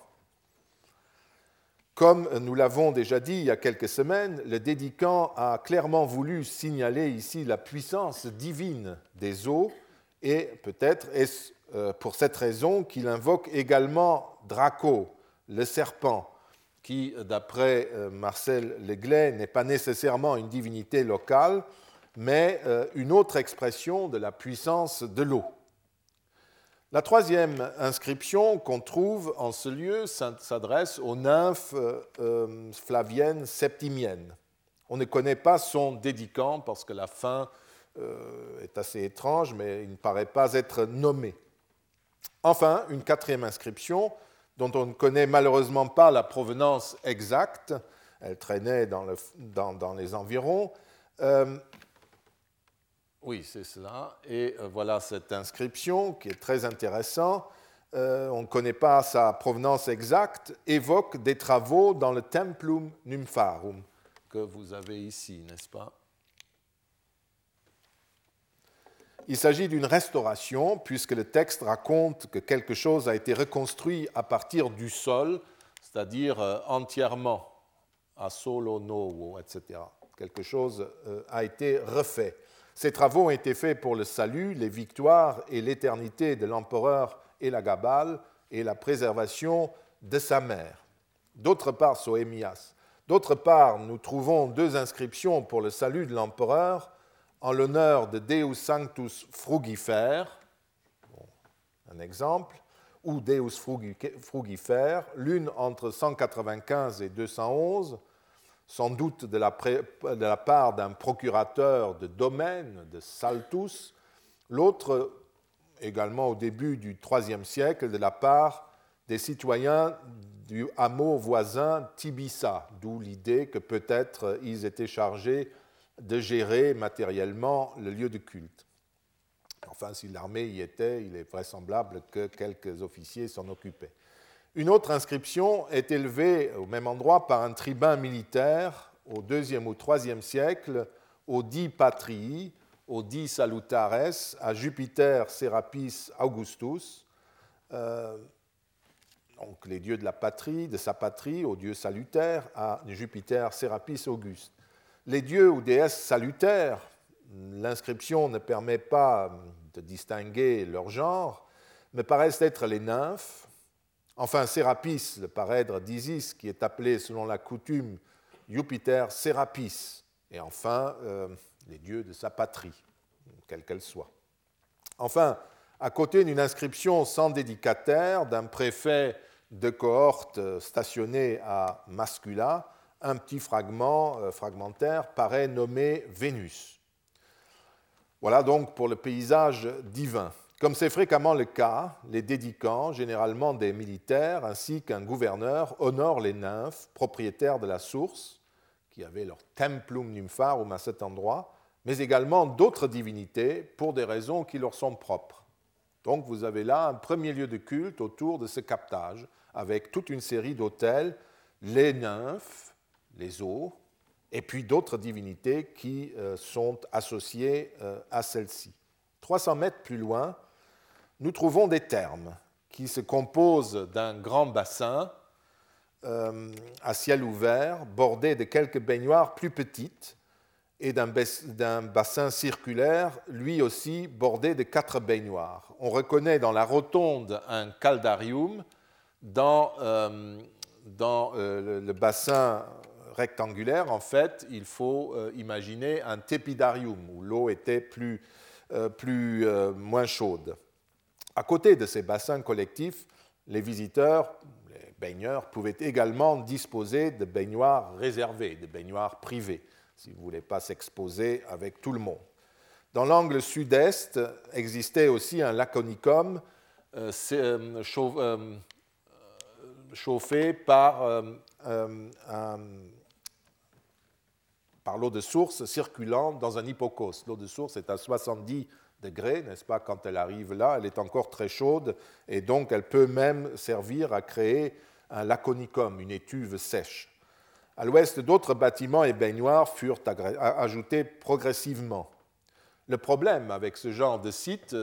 Comme nous l'avons déjà dit il y a quelques semaines, le dédicant a clairement voulu signaler ici la puissance divine des eaux et peut-être est-ce euh, pour cette raison qu'il invoque également Draco, le serpent, qui, d'après euh, Marcel Leglet, n'est pas nécessairement une divinité locale, mais euh, une autre expression de la puissance de l'eau. La troisième inscription qu'on trouve en ce lieu s'adresse aux nymphes flaviennes septimiennes. On ne connaît pas son dédicant parce que la fin euh, est assez étrange, mais il ne paraît pas être nommé. Enfin, une quatrième inscription dont on ne connaît malheureusement pas la provenance exacte. elle traînait dans, les environs. oui, c'est cela. Et voilà cette inscription qui est très intéressante. on ne connaît pas sa provenance exacte, évoque des travaux dans le Templum Nympharum que vous avez ici, n'est-ce pas? Il s'agit d'une restauration, puisque le texte raconte que quelque chose a été reconstruit à partir du sol, c'est-à-dire euh, entièrement, à solo novo, etc. Quelque chose euh, a été refait. Ces travaux ont été faits pour le salut, les victoires et l'éternité de l'empereur Elagabal et la préservation de sa mère. D'autre part. D'autre part, nous trouvons deux inscriptions pour le salut de l'empereur en l'honneur de Deus Sanctus Frugifer, un exemple, ou Deus Frugifer, l'une entre 195 et 211, sans doute de la, part d'un procurateur de domaine, de Saltus, l'autre également au début du IIIe siècle de la part des citoyens du hameau voisin Tibissa, d'où l'idée que peut-être ils étaient chargés de gérer matériellement le lieu de culte. Enfin, si l'armée y était, il est vraisemblable que quelques officiers s'en occupaient. Une autre inscription est élevée au même endroit par un tribun militaire au IIe ou IIIe siècle, au dit Patrii, au dit Salutares, à Jupiter Serapis Augustus, euh, donc les dieux de la patrie, de sa patrie, au dieu salutaire, à Jupiter Serapis Auguste les dieux ou déesses salutaires, l'inscription ne permet pas de distinguer leur genre, mais paraissent être les nymphes. Enfin, Sérapis, le parèdre d'Isis, qui est appelé selon la coutume Jupiter Sérapis. Et enfin, euh, les dieux de sa patrie, quelle qu'elle soit. Enfin, à côté d'une inscription sans dédicataire d'un préfet de cohorte stationné à Mascula, un petit fragment euh, fragmentaire paraît nommé Vénus. Voilà donc pour le paysage divin. Comme c'est fréquemment le cas, les dédicants, généralement des militaires, ainsi qu'un gouverneur, honorent les nymphes, propriétaires de la source, qui avaient leur templum nympharum à cet endroit, mais également d'autres divinités pour des raisons qui leur sont propres. Donc vous avez là un premier lieu de culte autour de ce captage, avec toute une série d'autels, les nymphes, les eaux, et puis d'autres divinités qui euh, sont associées euh, à celles-ci. 300 mètres plus loin, nous trouvons des thermes qui se composent d'un grand bassin euh, à ciel ouvert, bordé de quelques baignoires plus petites, et d'un bassin circulaire, lui aussi bordé de quatre baignoires. On reconnaît dans la rotonde un caldarium, dans, dans le bassin rectangulaire, en fait, il faut euh, imaginer un tepidarium où l'eau était plus, euh, plus euh, moins chaude. À côté de ces bassins collectifs, les visiteurs, les baigneurs, pouvaient également disposer de baignoires réservées, de baignoires privées, si vous ne voulez pas s'exposer avec tout le monde. Dans l'angle sud-est existait aussi un laconicum chauffé par un par l'eau de source circulant dans un hypocauste. L'eau de source est à 70 degrés, n'est-ce pas? Quand elle arrive là, elle est encore très chaude et donc elle peut même servir à créer un laconicum, une étuve sèche. À l'ouest, d'autres bâtiments et baignoires furent ajoutés progressivement. Le problème avec ce genre de site,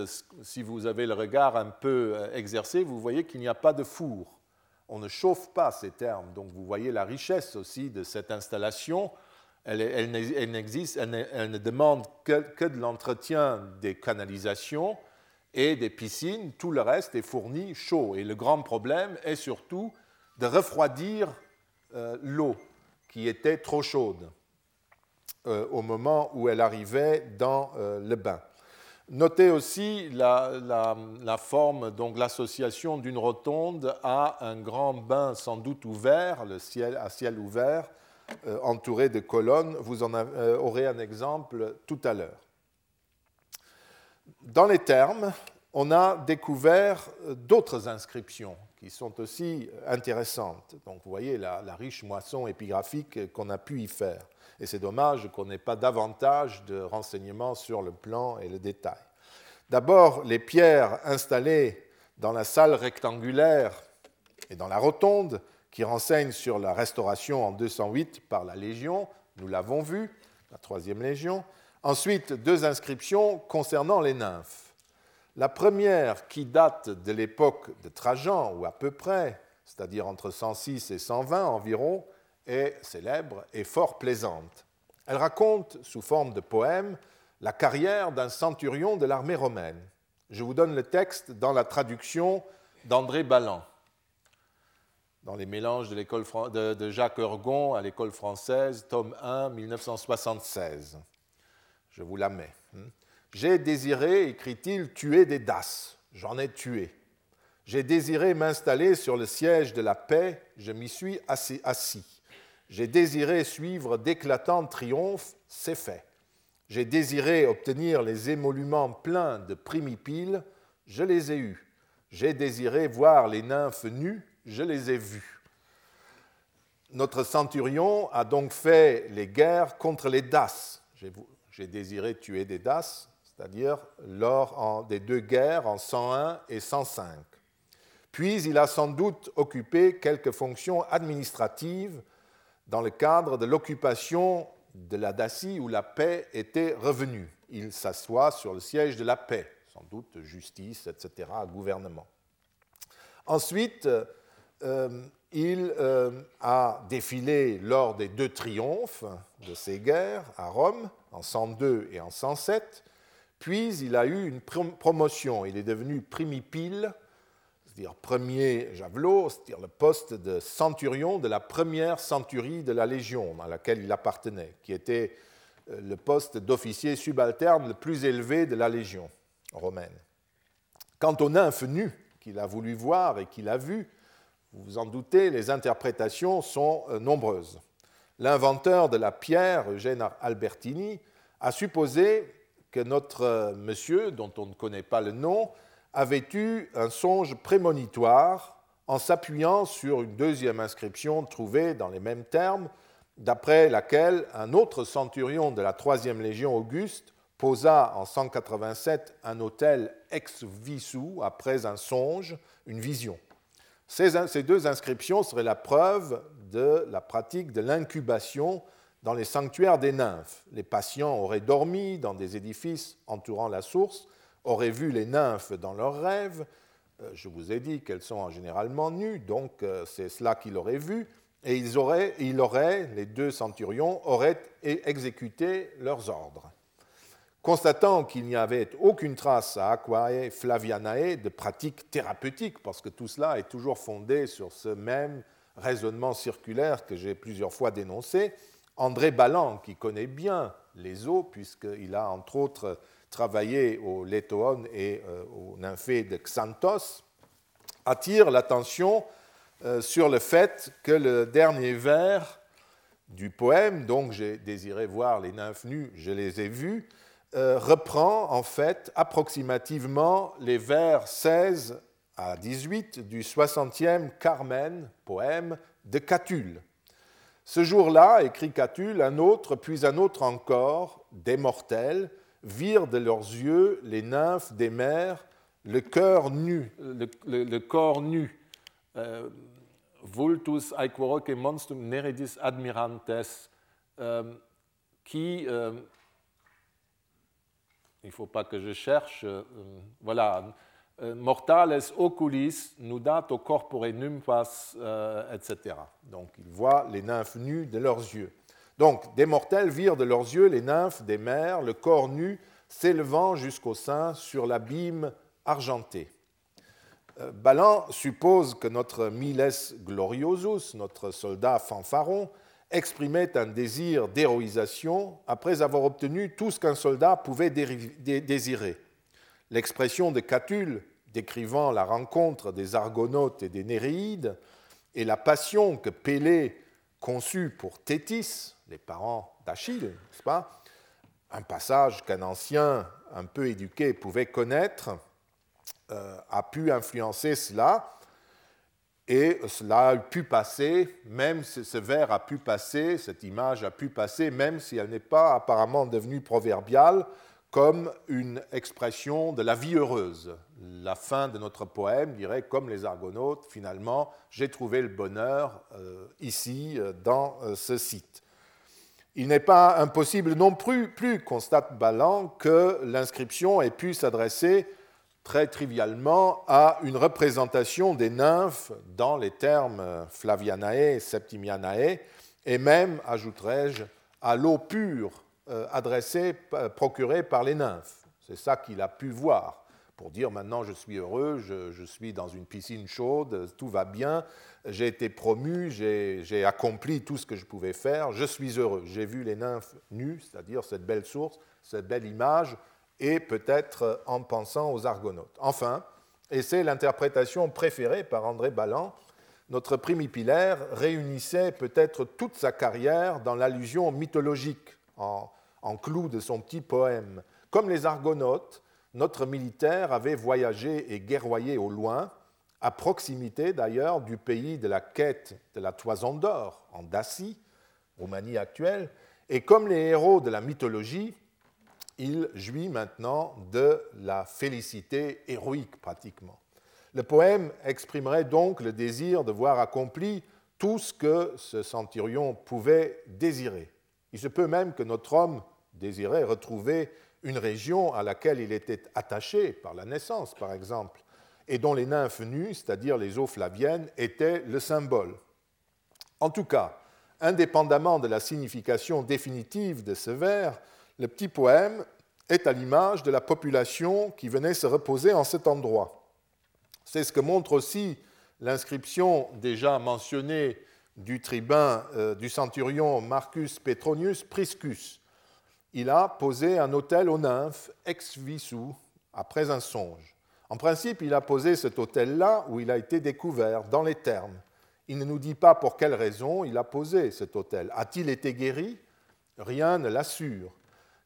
si vous avez le regard un peu euh, exercé, vous voyez qu'il n'y a pas de four. On ne chauffe pas ces termes, donc vous voyez la richesse aussi de cette installation elle, n'existe, elle, ne demande que, de l'entretien des canalisations et des piscines. Tout le reste est fourni chaud. Et le grand problème est surtout de refroidir euh, l'eau qui était trop chaude euh, au moment où elle arrivait dans euh, le bain. Notez aussi la, forme, donc l'association d'une rotonde à un grand bain sans doute ouvert, le ciel, à ciel ouvert, euh, entouré de colonnes. Vous en euh, aurez un exemple tout à l'heure. Dans les termes, on a découvert euh, d'autres inscriptions qui sont aussi intéressantes. Donc vous voyez la, la riche moisson épigraphique qu'on a pu y faire. Et c'est dommage qu'on n'ait pas davantage de renseignements sur le plan et le détail. D'abord, les pierres installées dans la salle rectangulaire et dans la rotonde qui renseignent sur la restauration en 208 par la Légion, nous l'avons vu, la troisième Légion. Ensuite, deux inscriptions concernant les nymphes. La première, qui date de l'époque de Trajan, ou à peu près, c'est-à-dire entre 106 et 120 environ, est célèbre et fort plaisante. Elle raconte, sous forme de poème, la carrière d'un centurion de l'armée romaine. Je vous donne le texte dans la traduction d'André Balland dans les mélanges de, de, Jacques Ergon à l'école française, tome 1, 1976. Je vous la mets. Hmm. J'ai désiré, écrit-il, tuer des DAS. J'en ai tué. J'ai désiré m'installer sur le siège de la paix. Je m'y suis assis. J'ai désiré suivre d'éclatants triomphes. C'est fait. J'ai désiré obtenir les émoluments pleins de primipiles. Je les ai eus. J'ai désiré voir les nymphes nues je les ai vus. Notre centurion a donc fait les guerres contre les Das. J'ai désiré tuer des Das, c'est-à-dire lors des deux guerres en 101 et 105. Puis il a sans doute occupé quelques fonctions administratives dans le cadre de l'occupation de la Dacie où la paix était revenue. Il s'assoit sur le siège de la paix, sans doute justice, etc., gouvernement. Ensuite, il euh, a défilé lors des deux triomphes de ces guerres à Rome en 102 et en 107, puis il a eu une promotion, il est devenu primipile, c'est-à-dire premier javelot, c'est-à-dire le poste de centurion de la première centurie de la Légion à laquelle il appartenait, qui était euh, le poste d'officier subalterne le plus élevé de la Légion romaine. Quant aux nymphes nues qu'il a voulu voir et qu'il a vues, vous vous en doutez, les interprétations sont euh, nombreuses. L'inventeur de la pierre, Eugène Albertini, a supposé que notre euh, monsieur, dont on ne connaît pas le nom, avait eu un songe prémonitoire en s'appuyant sur une deuxième inscription trouvée dans les mêmes termes, d'après laquelle un autre centurion de la troisième légion Auguste posa en 187 un hôtel ex visu après un songe, une vision. Ces, deux inscriptions seraient la preuve de la pratique de l'incubation dans les sanctuaires des nymphes. Les patients auraient dormi dans des édifices entourant la source, auraient vu les nymphes dans leurs rêves. Euh, je vous ai dit qu'elles sont généralement nues, donc euh, c'est cela qu'ils auraient vu. Et les deux centurions auraient exécuté leurs ordres. Constatant qu'il n'y avait aucune trace à Aquae Flavianae de pratique thérapeutique, parce que tout cela est toujours fondé sur ce même raisonnement circulaire que j'ai plusieurs fois dénoncé, André Balland, qui connaît bien les eaux, puisqu'il a entre autres travaillé au Létoon et euh, au nymphée de Xanthos, attire l'attention euh, sur le fait que le dernier vers du poème, donc j'ai désiré voir les nymphes nues, je les ai vues, euh, reprend en fait approximativement les vers 16 à 18 du 60e Carmen, poème de Catulle. Ce jour-là, écrit Catulle, un autre, puis un autre encore, des mortels, virent de leurs yeux les nymphes des mers, le cœur nu, le, corps nu. Euh, vultus aequoroque monstrum neredis admirantes, euh, qui il ne faut pas que je cherche, euh, voilà, euh, mortales oculis nudato corpore nymphas, euh, etc. Donc ils voient les nymphes nues de leurs yeux. Donc des mortels virent de leurs yeux les nymphes des mers, le corps nu s'élevant jusqu'au sein sur l'abîme argenté. Ballan suppose que notre Miles Gloriosus, notre soldat fanfaron, exprimait un désir d'héroïsation après avoir obtenu tout ce qu'un soldat pouvait désirer. L'expression de Catulle, décrivant la rencontre des Argonautes et des Néréides, et la passion que Pélée conçut pour Thétis, les parents d'Achille, n'est-ce pas? Un passage qu'un ancien un peu éduqué pouvait connaître, euh, a pu influencer cela. Et cela a pu passer, même ce vers a pu passer, cette image a pu passer, même si elle n'est pas apparemment devenue proverbiale, comme une expression de la vie heureuse. La fin de notre poème dirait, comme les Argonautes, finalement, j'ai trouvé le bonheur euh, ici, euh, dans euh, ce site. Il n'est pas impossible non plus, plus constate Ballan, que l'inscription ait pu s'adresser très trivialement à une représentation des nymphes dans les termes Flavianae, Septimianae, et même, ajouterais-je, à l'eau pure euh, adressée, procurée par les nymphes. C'est ça qu'il a pu voir pour dire maintenant je suis heureux, je, suis dans une piscine chaude, tout va bien, j'ai été promu, j'ai accompli tout ce que je pouvais faire, je suis heureux. J'ai vu les nymphes nues, c'est-à-dire cette belle source, cette belle image, et peut-être en pensant aux Argonautes. Enfin, et c'est l'interprétation préférée par André Balland, notre primipilaire réunissait peut-être toute sa carrière dans l'allusion mythologique en, en clou de son petit poème. Comme les Argonautes, notre militaire avait voyagé et guerroyé au loin, à proximité d'ailleurs du pays de la quête de la toison d'or, en Dacie, Roumanie actuelle, et comme les héros de la mythologie, il jouit maintenant de la félicité héroïque pratiquement. Le poème exprimerait donc le désir de voir accompli tout ce que ce centurion pouvait désirer. Il se peut même que notre homme désirait retrouver une région à laquelle il était attaché par la naissance, par exemple, et dont les nymphes nues, c'est-à-dire les eaux flaviennes, étaient le symbole. En tout cas, indépendamment de la signification définitive de ce vers, le petit poème est à l'image de la population qui venait se reposer en cet endroit. C'est ce que montre aussi l'inscription déjà mentionnée du tribun euh, du centurion Marcus Petronius Priscus. Il a posé un autel aux nymphes ex visu après un songe. En principe, il a posé cet autel-là où il a été découvert, dans les termes. Il ne nous dit pas pour quelle raison il a posé cet autel. A-t-il été guéri? Rien ne l'assure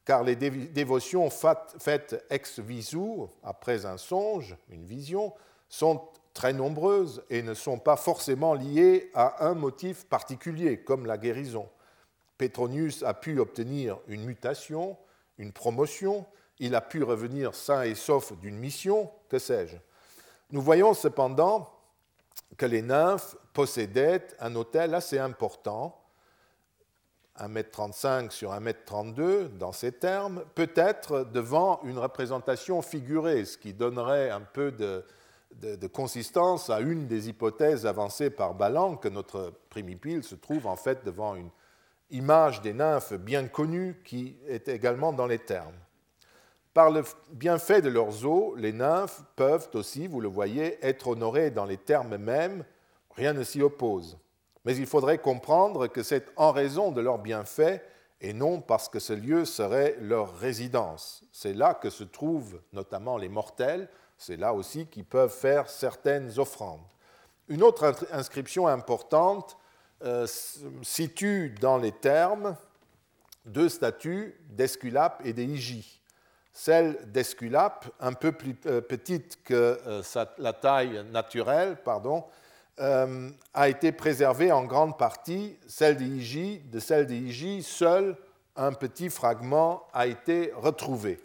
car les dévotions faites ex visu, après un songe, une vision, sont très nombreuses et ne sont pas forcément liées à un motif particulier, comme la guérison. Petronius a pu obtenir une mutation, une promotion, il a pu revenir sain et sauf d'une mission, que sais-je. Nous voyons cependant que les nymphes possédaient un hôtel assez important, 1m35 sur 1m32 dans ces termes, peut-être devant une représentation figurée, ce qui donnerait un peu de, consistance à une des hypothèses avancées par Ballan, que notre primipile se trouve en fait devant une image des nymphes bien connue qui est également dans les termes. Par le bienfait de leurs eaux, les nymphes peuvent aussi, vous le voyez, être honorées dans les termes mêmes, rien ne s'y oppose. Mais il faudrait comprendre que c'est en raison de leurs bienfaits et non parce que ce lieu serait leur résidence. C'est là que se trouvent notamment les mortels, c'est là aussi qu'ils peuvent faire certaines offrandes. Une autre inscription importante euh, situe dans les termes deux statues d'Esculape et d'Hygie. Celle d'Esculape, un peu plus euh, petite que euh, la taille naturelle, pardon, euh, a été préservée en grande partie. Celle d'Iji, de celle d'Iji, seul un petit fragment a été retrouvé.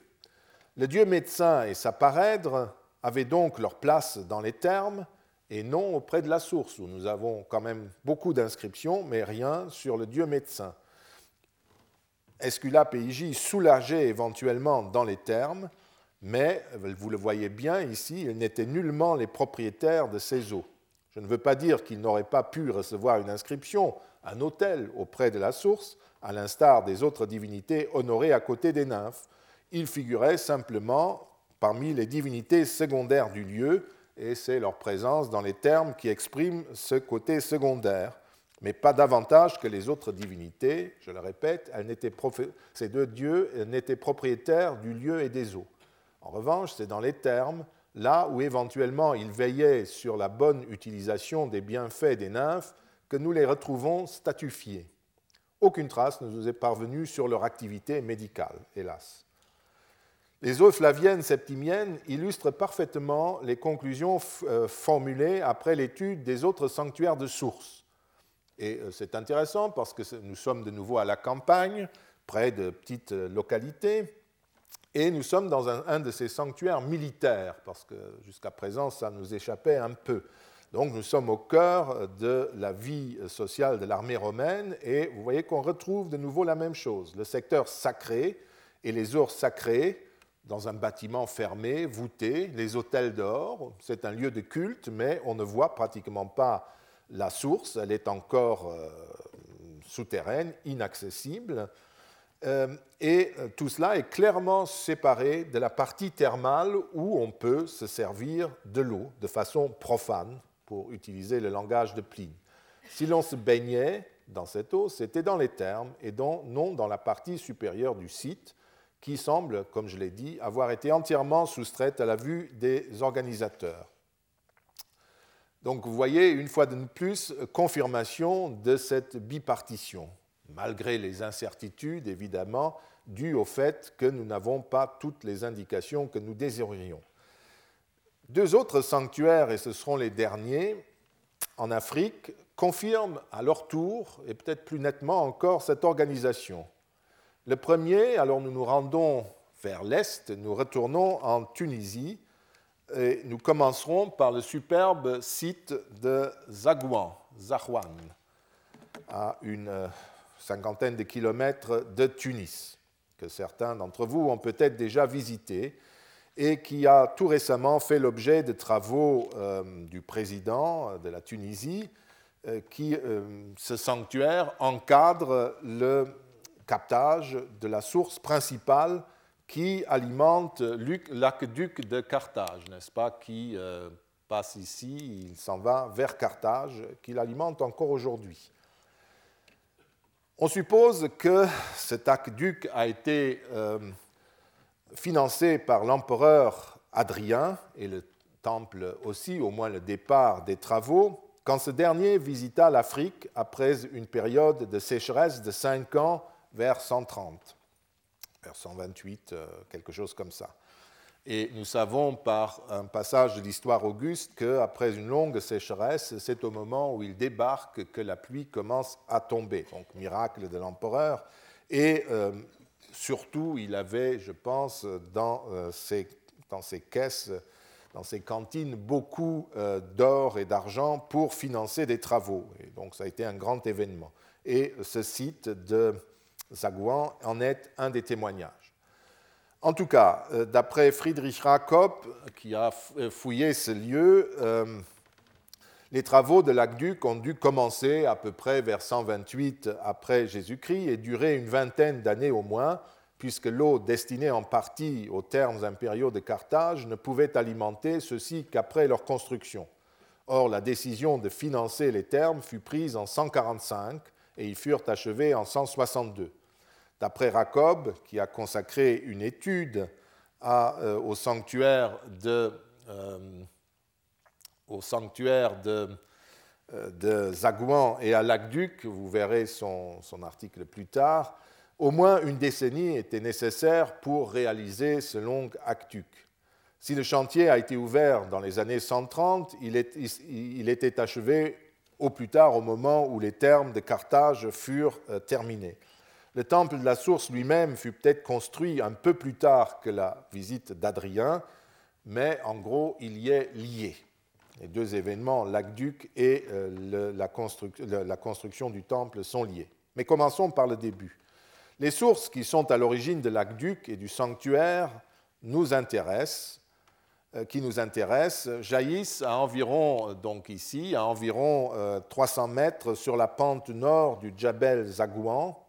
Le dieu médecin et sa parèdre avaient donc leur place dans les termes et non auprès de la source, où nous avons quand même beaucoup d'inscriptions, mais rien sur le dieu médecin. Esculape et Iji soulageaient éventuellement dans les termes, mais vous le voyez bien ici, ils n'étaient nullement les propriétaires de ces eaux. Je ne veux pas dire qu'il n'aurait pas pu recevoir une inscription, un autel auprès de la source, à l'instar des autres divinités honorées à côté des nymphes. Il figurait simplement parmi les divinités secondaires du lieu, et c'est leur présence dans les termes qui expriment ce côté secondaire, mais pas davantage que les autres divinités. Je le répète, ces deux dieux n'étaient propriétaires du lieu et des eaux. En revanche, c'est dans les termes là où éventuellement ils veillaient sur la bonne utilisation des bienfaits des nymphes, que nous les retrouvons statufiés. Aucune trace ne nous est parvenue sur leur activité médicale, hélas. Les eaux flaviennes septimiennes illustrent parfaitement les conclusions euh, formulées après l'étude des autres sanctuaires de source. Et euh, c'est intéressant parce que nous sommes de nouveau à la campagne, près de petites localités, et nous sommes dans un, de ces sanctuaires militaires, parce que jusqu'à présent, ça nous échappait un peu. Donc nous sommes au cœur de la vie sociale de l'armée romaine, et vous voyez qu'on retrouve de nouveau la même chose. Le secteur sacré et les ours sacrés dans un bâtiment fermé, voûté, les hôtels dehors. C'est un lieu de culte, mais on ne voit pratiquement pas la source, elle est encore euh, souterraine, inaccessible. Euh, et euh, tout cela est clairement séparé de la partie thermale où on peut se servir de l'eau de façon profane, pour utiliser le langage de Pline. Si l'on se baignait dans cette eau, c'était dans les thermes et non dans la partie supérieure du site, qui semble, comme je l'ai dit, avoir été entièrement soustraite à la vue des organisateurs. Donc vous voyez, une fois de plus, confirmation de cette bipartition, malgré les incertitudes, évidemment, dues au fait que nous n'avons pas toutes les indications que nous désirions. Deux autres sanctuaires, et ce seront les derniers, en Afrique, confirment à leur tour, et peut-être plus nettement encore, cette organisation. Le premier, alors nous nous rendons vers l'est, nous retournons en Tunisie et nous commencerons par le superbe site de Zagouan, Zahwan, à une euh, cinquantaine de kilomètres de Tunis, que certains d'entre vous ont peut-être déjà visité et qui a tout récemment fait l'objet de travaux euh, du président de la Tunisie, euh, qui, ce sanctuaire, encadre le captage de la source principale qui alimente l'aqueduc de Carthage, n'est-ce pas, qui euh, passe ici, il s'en va vers Carthage, qu'il alimente encore aujourd'hui. On suppose que cet aqueduc a été euh, financé par l'empereur Adrien et le temple aussi, au moins le départ des travaux, quand ce dernier visita l'Afrique après une période de sécheresse de cinq ans vers 130, vers 128, euh, quelque chose comme ça. Et nous savons par un passage de l'histoire auguste qu'après une longue sécheresse, c'est au moment où il débarque que la pluie commence à tomber. Donc, miracle de l'empereur. Et euh, surtout, il avait, je pense, dans, euh, ses, dans ses caisses, dans ses cantines, beaucoup d'or et d'argent pour financer des travaux. Et donc, ça a été un grand événement. Et ce site de Zagouan en est un des témoignages. En tout cas, euh, d'après Friedrich Rakopp, qui a euh, fouillé ce lieu, euh, les travaux de l'aqueduc ont dû commencer à peu près vers 128 après Jésus-Christ et durer une vingtaine d'années au moins, puisque l'eau destinée en partie aux termes impériaux de Carthage ne pouvait alimenter ceux-ci qu'après leur construction. Or, la décision de financer les termes fut prise en 145 et ils furent achevés en 162. D'après Racob, qui a consacré une étude euh, au sanctuaire de, euh, euh, de Zagouan et à Lacduc, vous verrez son, article plus tard, au moins une décennie était nécessaire pour réaliser ce long aqueduc. Si le chantier a été ouvert dans les années 130, il, il était achevé au plus tard au moment où les termes de Carthage furent terminés. Le temple de la source lui-même fut peut-être construit un peu plus tard que la visite d'Adrien, mais en gros, il y est lié. Les deux événements, l'aqueduc et euh, la, construction du temple, sont liés. Mais commençons par le début. Les sources qui sont à l'origine de l'aqueduc et du sanctuaire nous intéressent, euh, qui nous intéressent, jaillissent à environ, donc ici, à environ 300 euh, mètres sur la pente nord du Djabel Zagouan,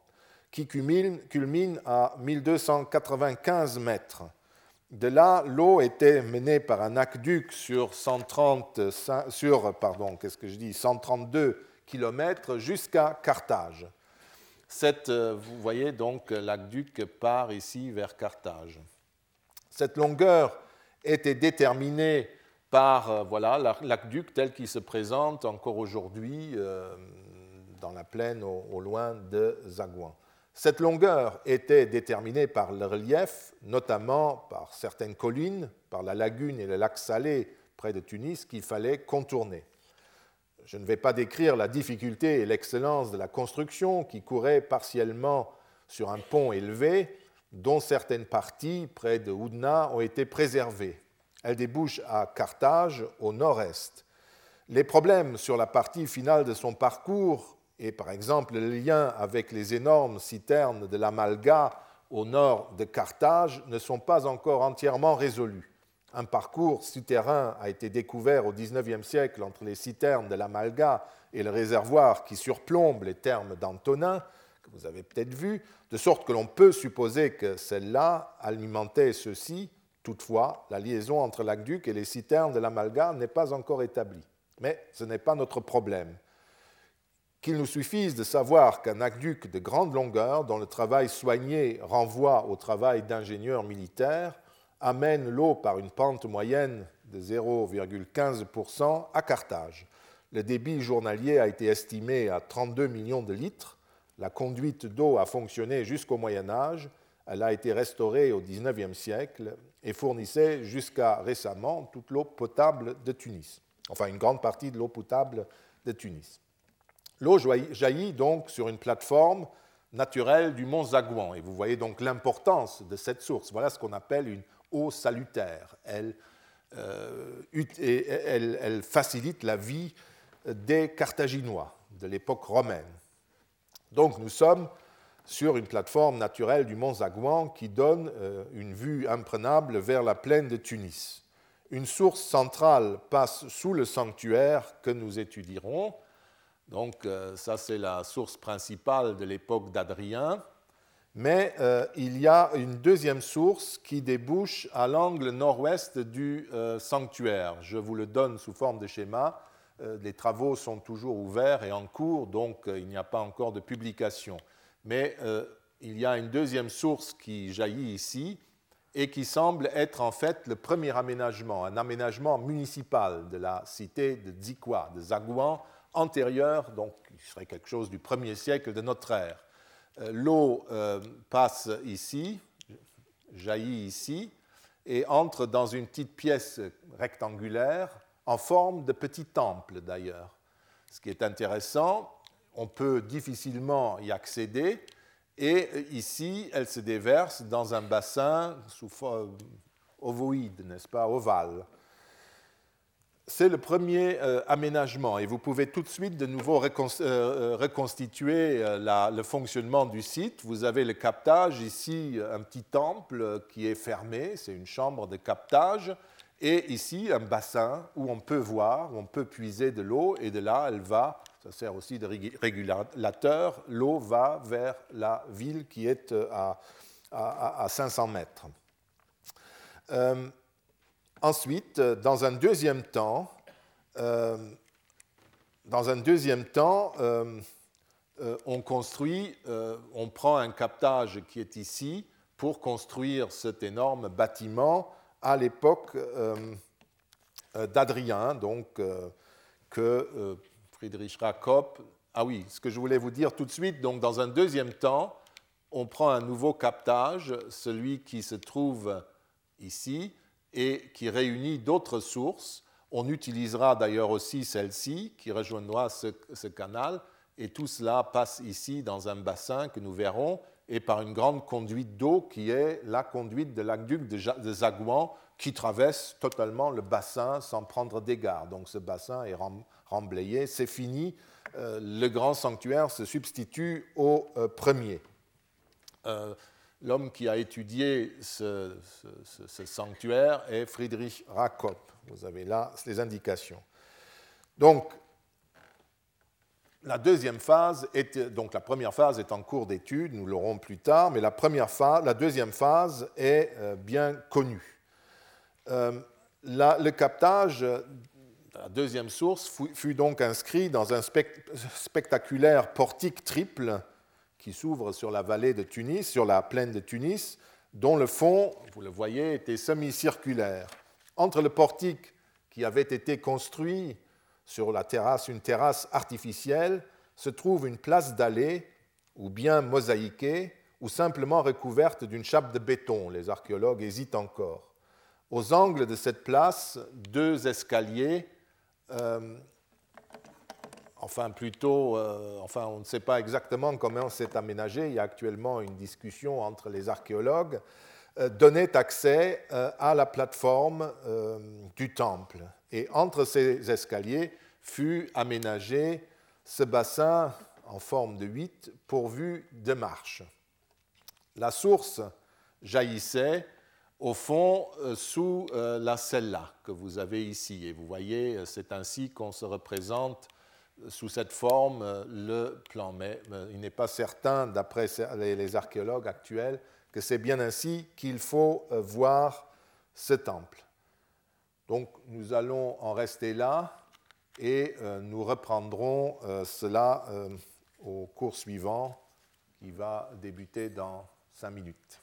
qui culmine, à 1295 mètres. De là, l'eau était menée par un aqueduc sur, 130, sur pardon, qu'est-ce que je dis, 132 km jusqu'à Carthage. Euh, vous voyez donc, l'aqueduc part ici vers Carthage. Cette longueur était déterminée par euh, voilà, l'aqueduc tel qu'il se présente encore aujourd'hui euh, dans la plaine au, au loin de Zagouan. Cette longueur était déterminée par le relief, notamment par certaines collines, par la lagune et le lac Salé près de Tunis qu'il fallait contourner. Je ne vais pas décrire la difficulté et l'excellence de la construction qui courait partiellement sur un pont élevé dont certaines parties près de Oudna ont été préservées. Elle débouche à Carthage au nord-est. Les problèmes sur la partie finale de son parcours et par exemple le lien avec les énormes citernes de la Malga au nord de Carthage ne sont pas encore entièrement résolus. Un parcours souterrain a été découvert au XIXe siècle entre les citernes de la Malga et le réservoir qui surplombe les thermes d'Antonin, que vous avez peut-être vu, de sorte que l'on peut supposer que celle-là alimentait ceux-ci. Toutefois, la liaison entre l'aqueduc et les citernes de la Malga n'est pas encore établie. Mais ce n'est pas notre problème. Qu'il nous suffise de savoir qu'un aqueduc de grande longueur, dont le travail soigné renvoie au travail d'ingénieur militaire, amène l'eau par une pente moyenne de 0,15% à Carthage. Le débit journalier a été estimé à 32 millions de litres. La conduite d'eau a fonctionné jusqu'au Moyen Âge. Elle a été restaurée au XIXe siècle et fournissait jusqu'à récemment toute l'eau potable de Tunis, enfin une grande partie de l'eau potable de Tunis. L'eau jaillit donc sur une plateforme naturelle du mont Zagouan et vous voyez donc l'importance de cette source. Voilà ce qu'on appelle une eau salutaire. Euh, elle, elle, facilite la vie des Carthaginois de l'époque romaine. Donc nous sommes sur une plateforme naturelle du mont Zagouan qui donne euh, une vue imprenable vers la plaine de Tunis. Une source centrale passe sous le sanctuaire que nous étudierons. Donc euh, ça c'est la source principale de l'époque d'Adrien mais euh, il y a une deuxième source qui débouche à l'angle nord-ouest du euh, sanctuaire. Je vous le donne sous forme de schéma. Les travaux sont toujours ouverts et en cours, donc il n'y a pas encore de publication. Mais il y a une deuxième source qui jaillit ici et qui semble être en fait le premier aménagement, un aménagement municipal de la cité de Dzikwa, de Zagouan, antérieur, donc il serait quelque chose du premier siècle de notre ère. Euh, l'eau euh, passe ici, jaillit ici, et entre dans une petite pièce rectangulaire en forme de petit temple d'ailleurs. Ce qui est intéressant, on peut difficilement y accéder, et ici, elle se déverse dans un bassin sous forme ovoïde, n'est-ce pas, ovale c'est le premier euh, aménagement et vous pouvez tout de suite de nouveau euh, euh, reconstituer le fonctionnement du site. Vous avez le captage ici, un petit temple qui est fermé, c'est une chambre de captage, et ici un bassin où on peut voir, où on peut puiser de l'eau et de là elle va, ça sert aussi de régulateur, l'eau va vers la ville qui est à, à 500 mètres. Ensuite, euh, dans un deuxième temps, euh, dans un deuxième temps, euh, on construit, on prend un captage qui est ici pour construire cet énorme bâtiment à l'époque d'Adrien, donc que Friedrich Rakop. Ah oui, ce que je voulais vous dire tout de suite, donc dans un deuxième temps, on prend un nouveau captage, celui qui se trouve ici, et qui réunit d'autres sources. On utilisera d'ailleurs aussi celle-ci qui rejoindra ce, canal et tout cela passe ici dans un bassin que nous verrons et par une grande conduite d'eau qui est la conduite de l'aqueduc de Zagouan qui traverse totalement le bassin sans prendre d'égard. Donc ce bassin est remblayé, c'est fini, euh, le grand sanctuaire se substitue au euh, premier. Euh, L'homme qui a étudié ce, sanctuaire est Friedrich Rakop. Vous avez là les indications. Donc, la deuxième phase est, donc la première phase est en cours d'étude, nous l'aurons plus tard, mais la, première phase, la deuxième phase est euh, bien connue. Euh, le captage, la deuxième source, fut, donc inscrit dans un spectaculaire portique triple qui s'ouvre sur la vallée de Tunis, sur la plaine de Tunis, dont le fond, vous le voyez, était semi-circulaire. Entre le portique qui avait été construit sur la terrasse, une terrasse artificielle, se trouve une place d'allée ou bien mosaïquée, ou simplement recouverte d'une chape de béton. Les archéologues hésitent encore. Aux angles de cette place, deux escaliers, euh, enfin plutôt, euh, enfin on ne sait pas exactement comment c'est aménagé, il y a actuellement une discussion entre les archéologues, euh, donnaient accès à la plateforme du temple. Et entre ces escaliers fut aménagé ce bassin en forme de huit pourvu de marches. La source jaillissait au fond euh, sous euh, la cella que vous avez ici. Et vous voyez, euh, c'est ainsi qu'on se représente sous cette forme le plan. Mais il n'est pas certain, d'après les archéologues actuels, que c'est bien ainsi qu'il faut voir ce temple. Donc nous allons en rester là et nous reprendrons cela au cours suivant qui va débuter dans cinq minutes.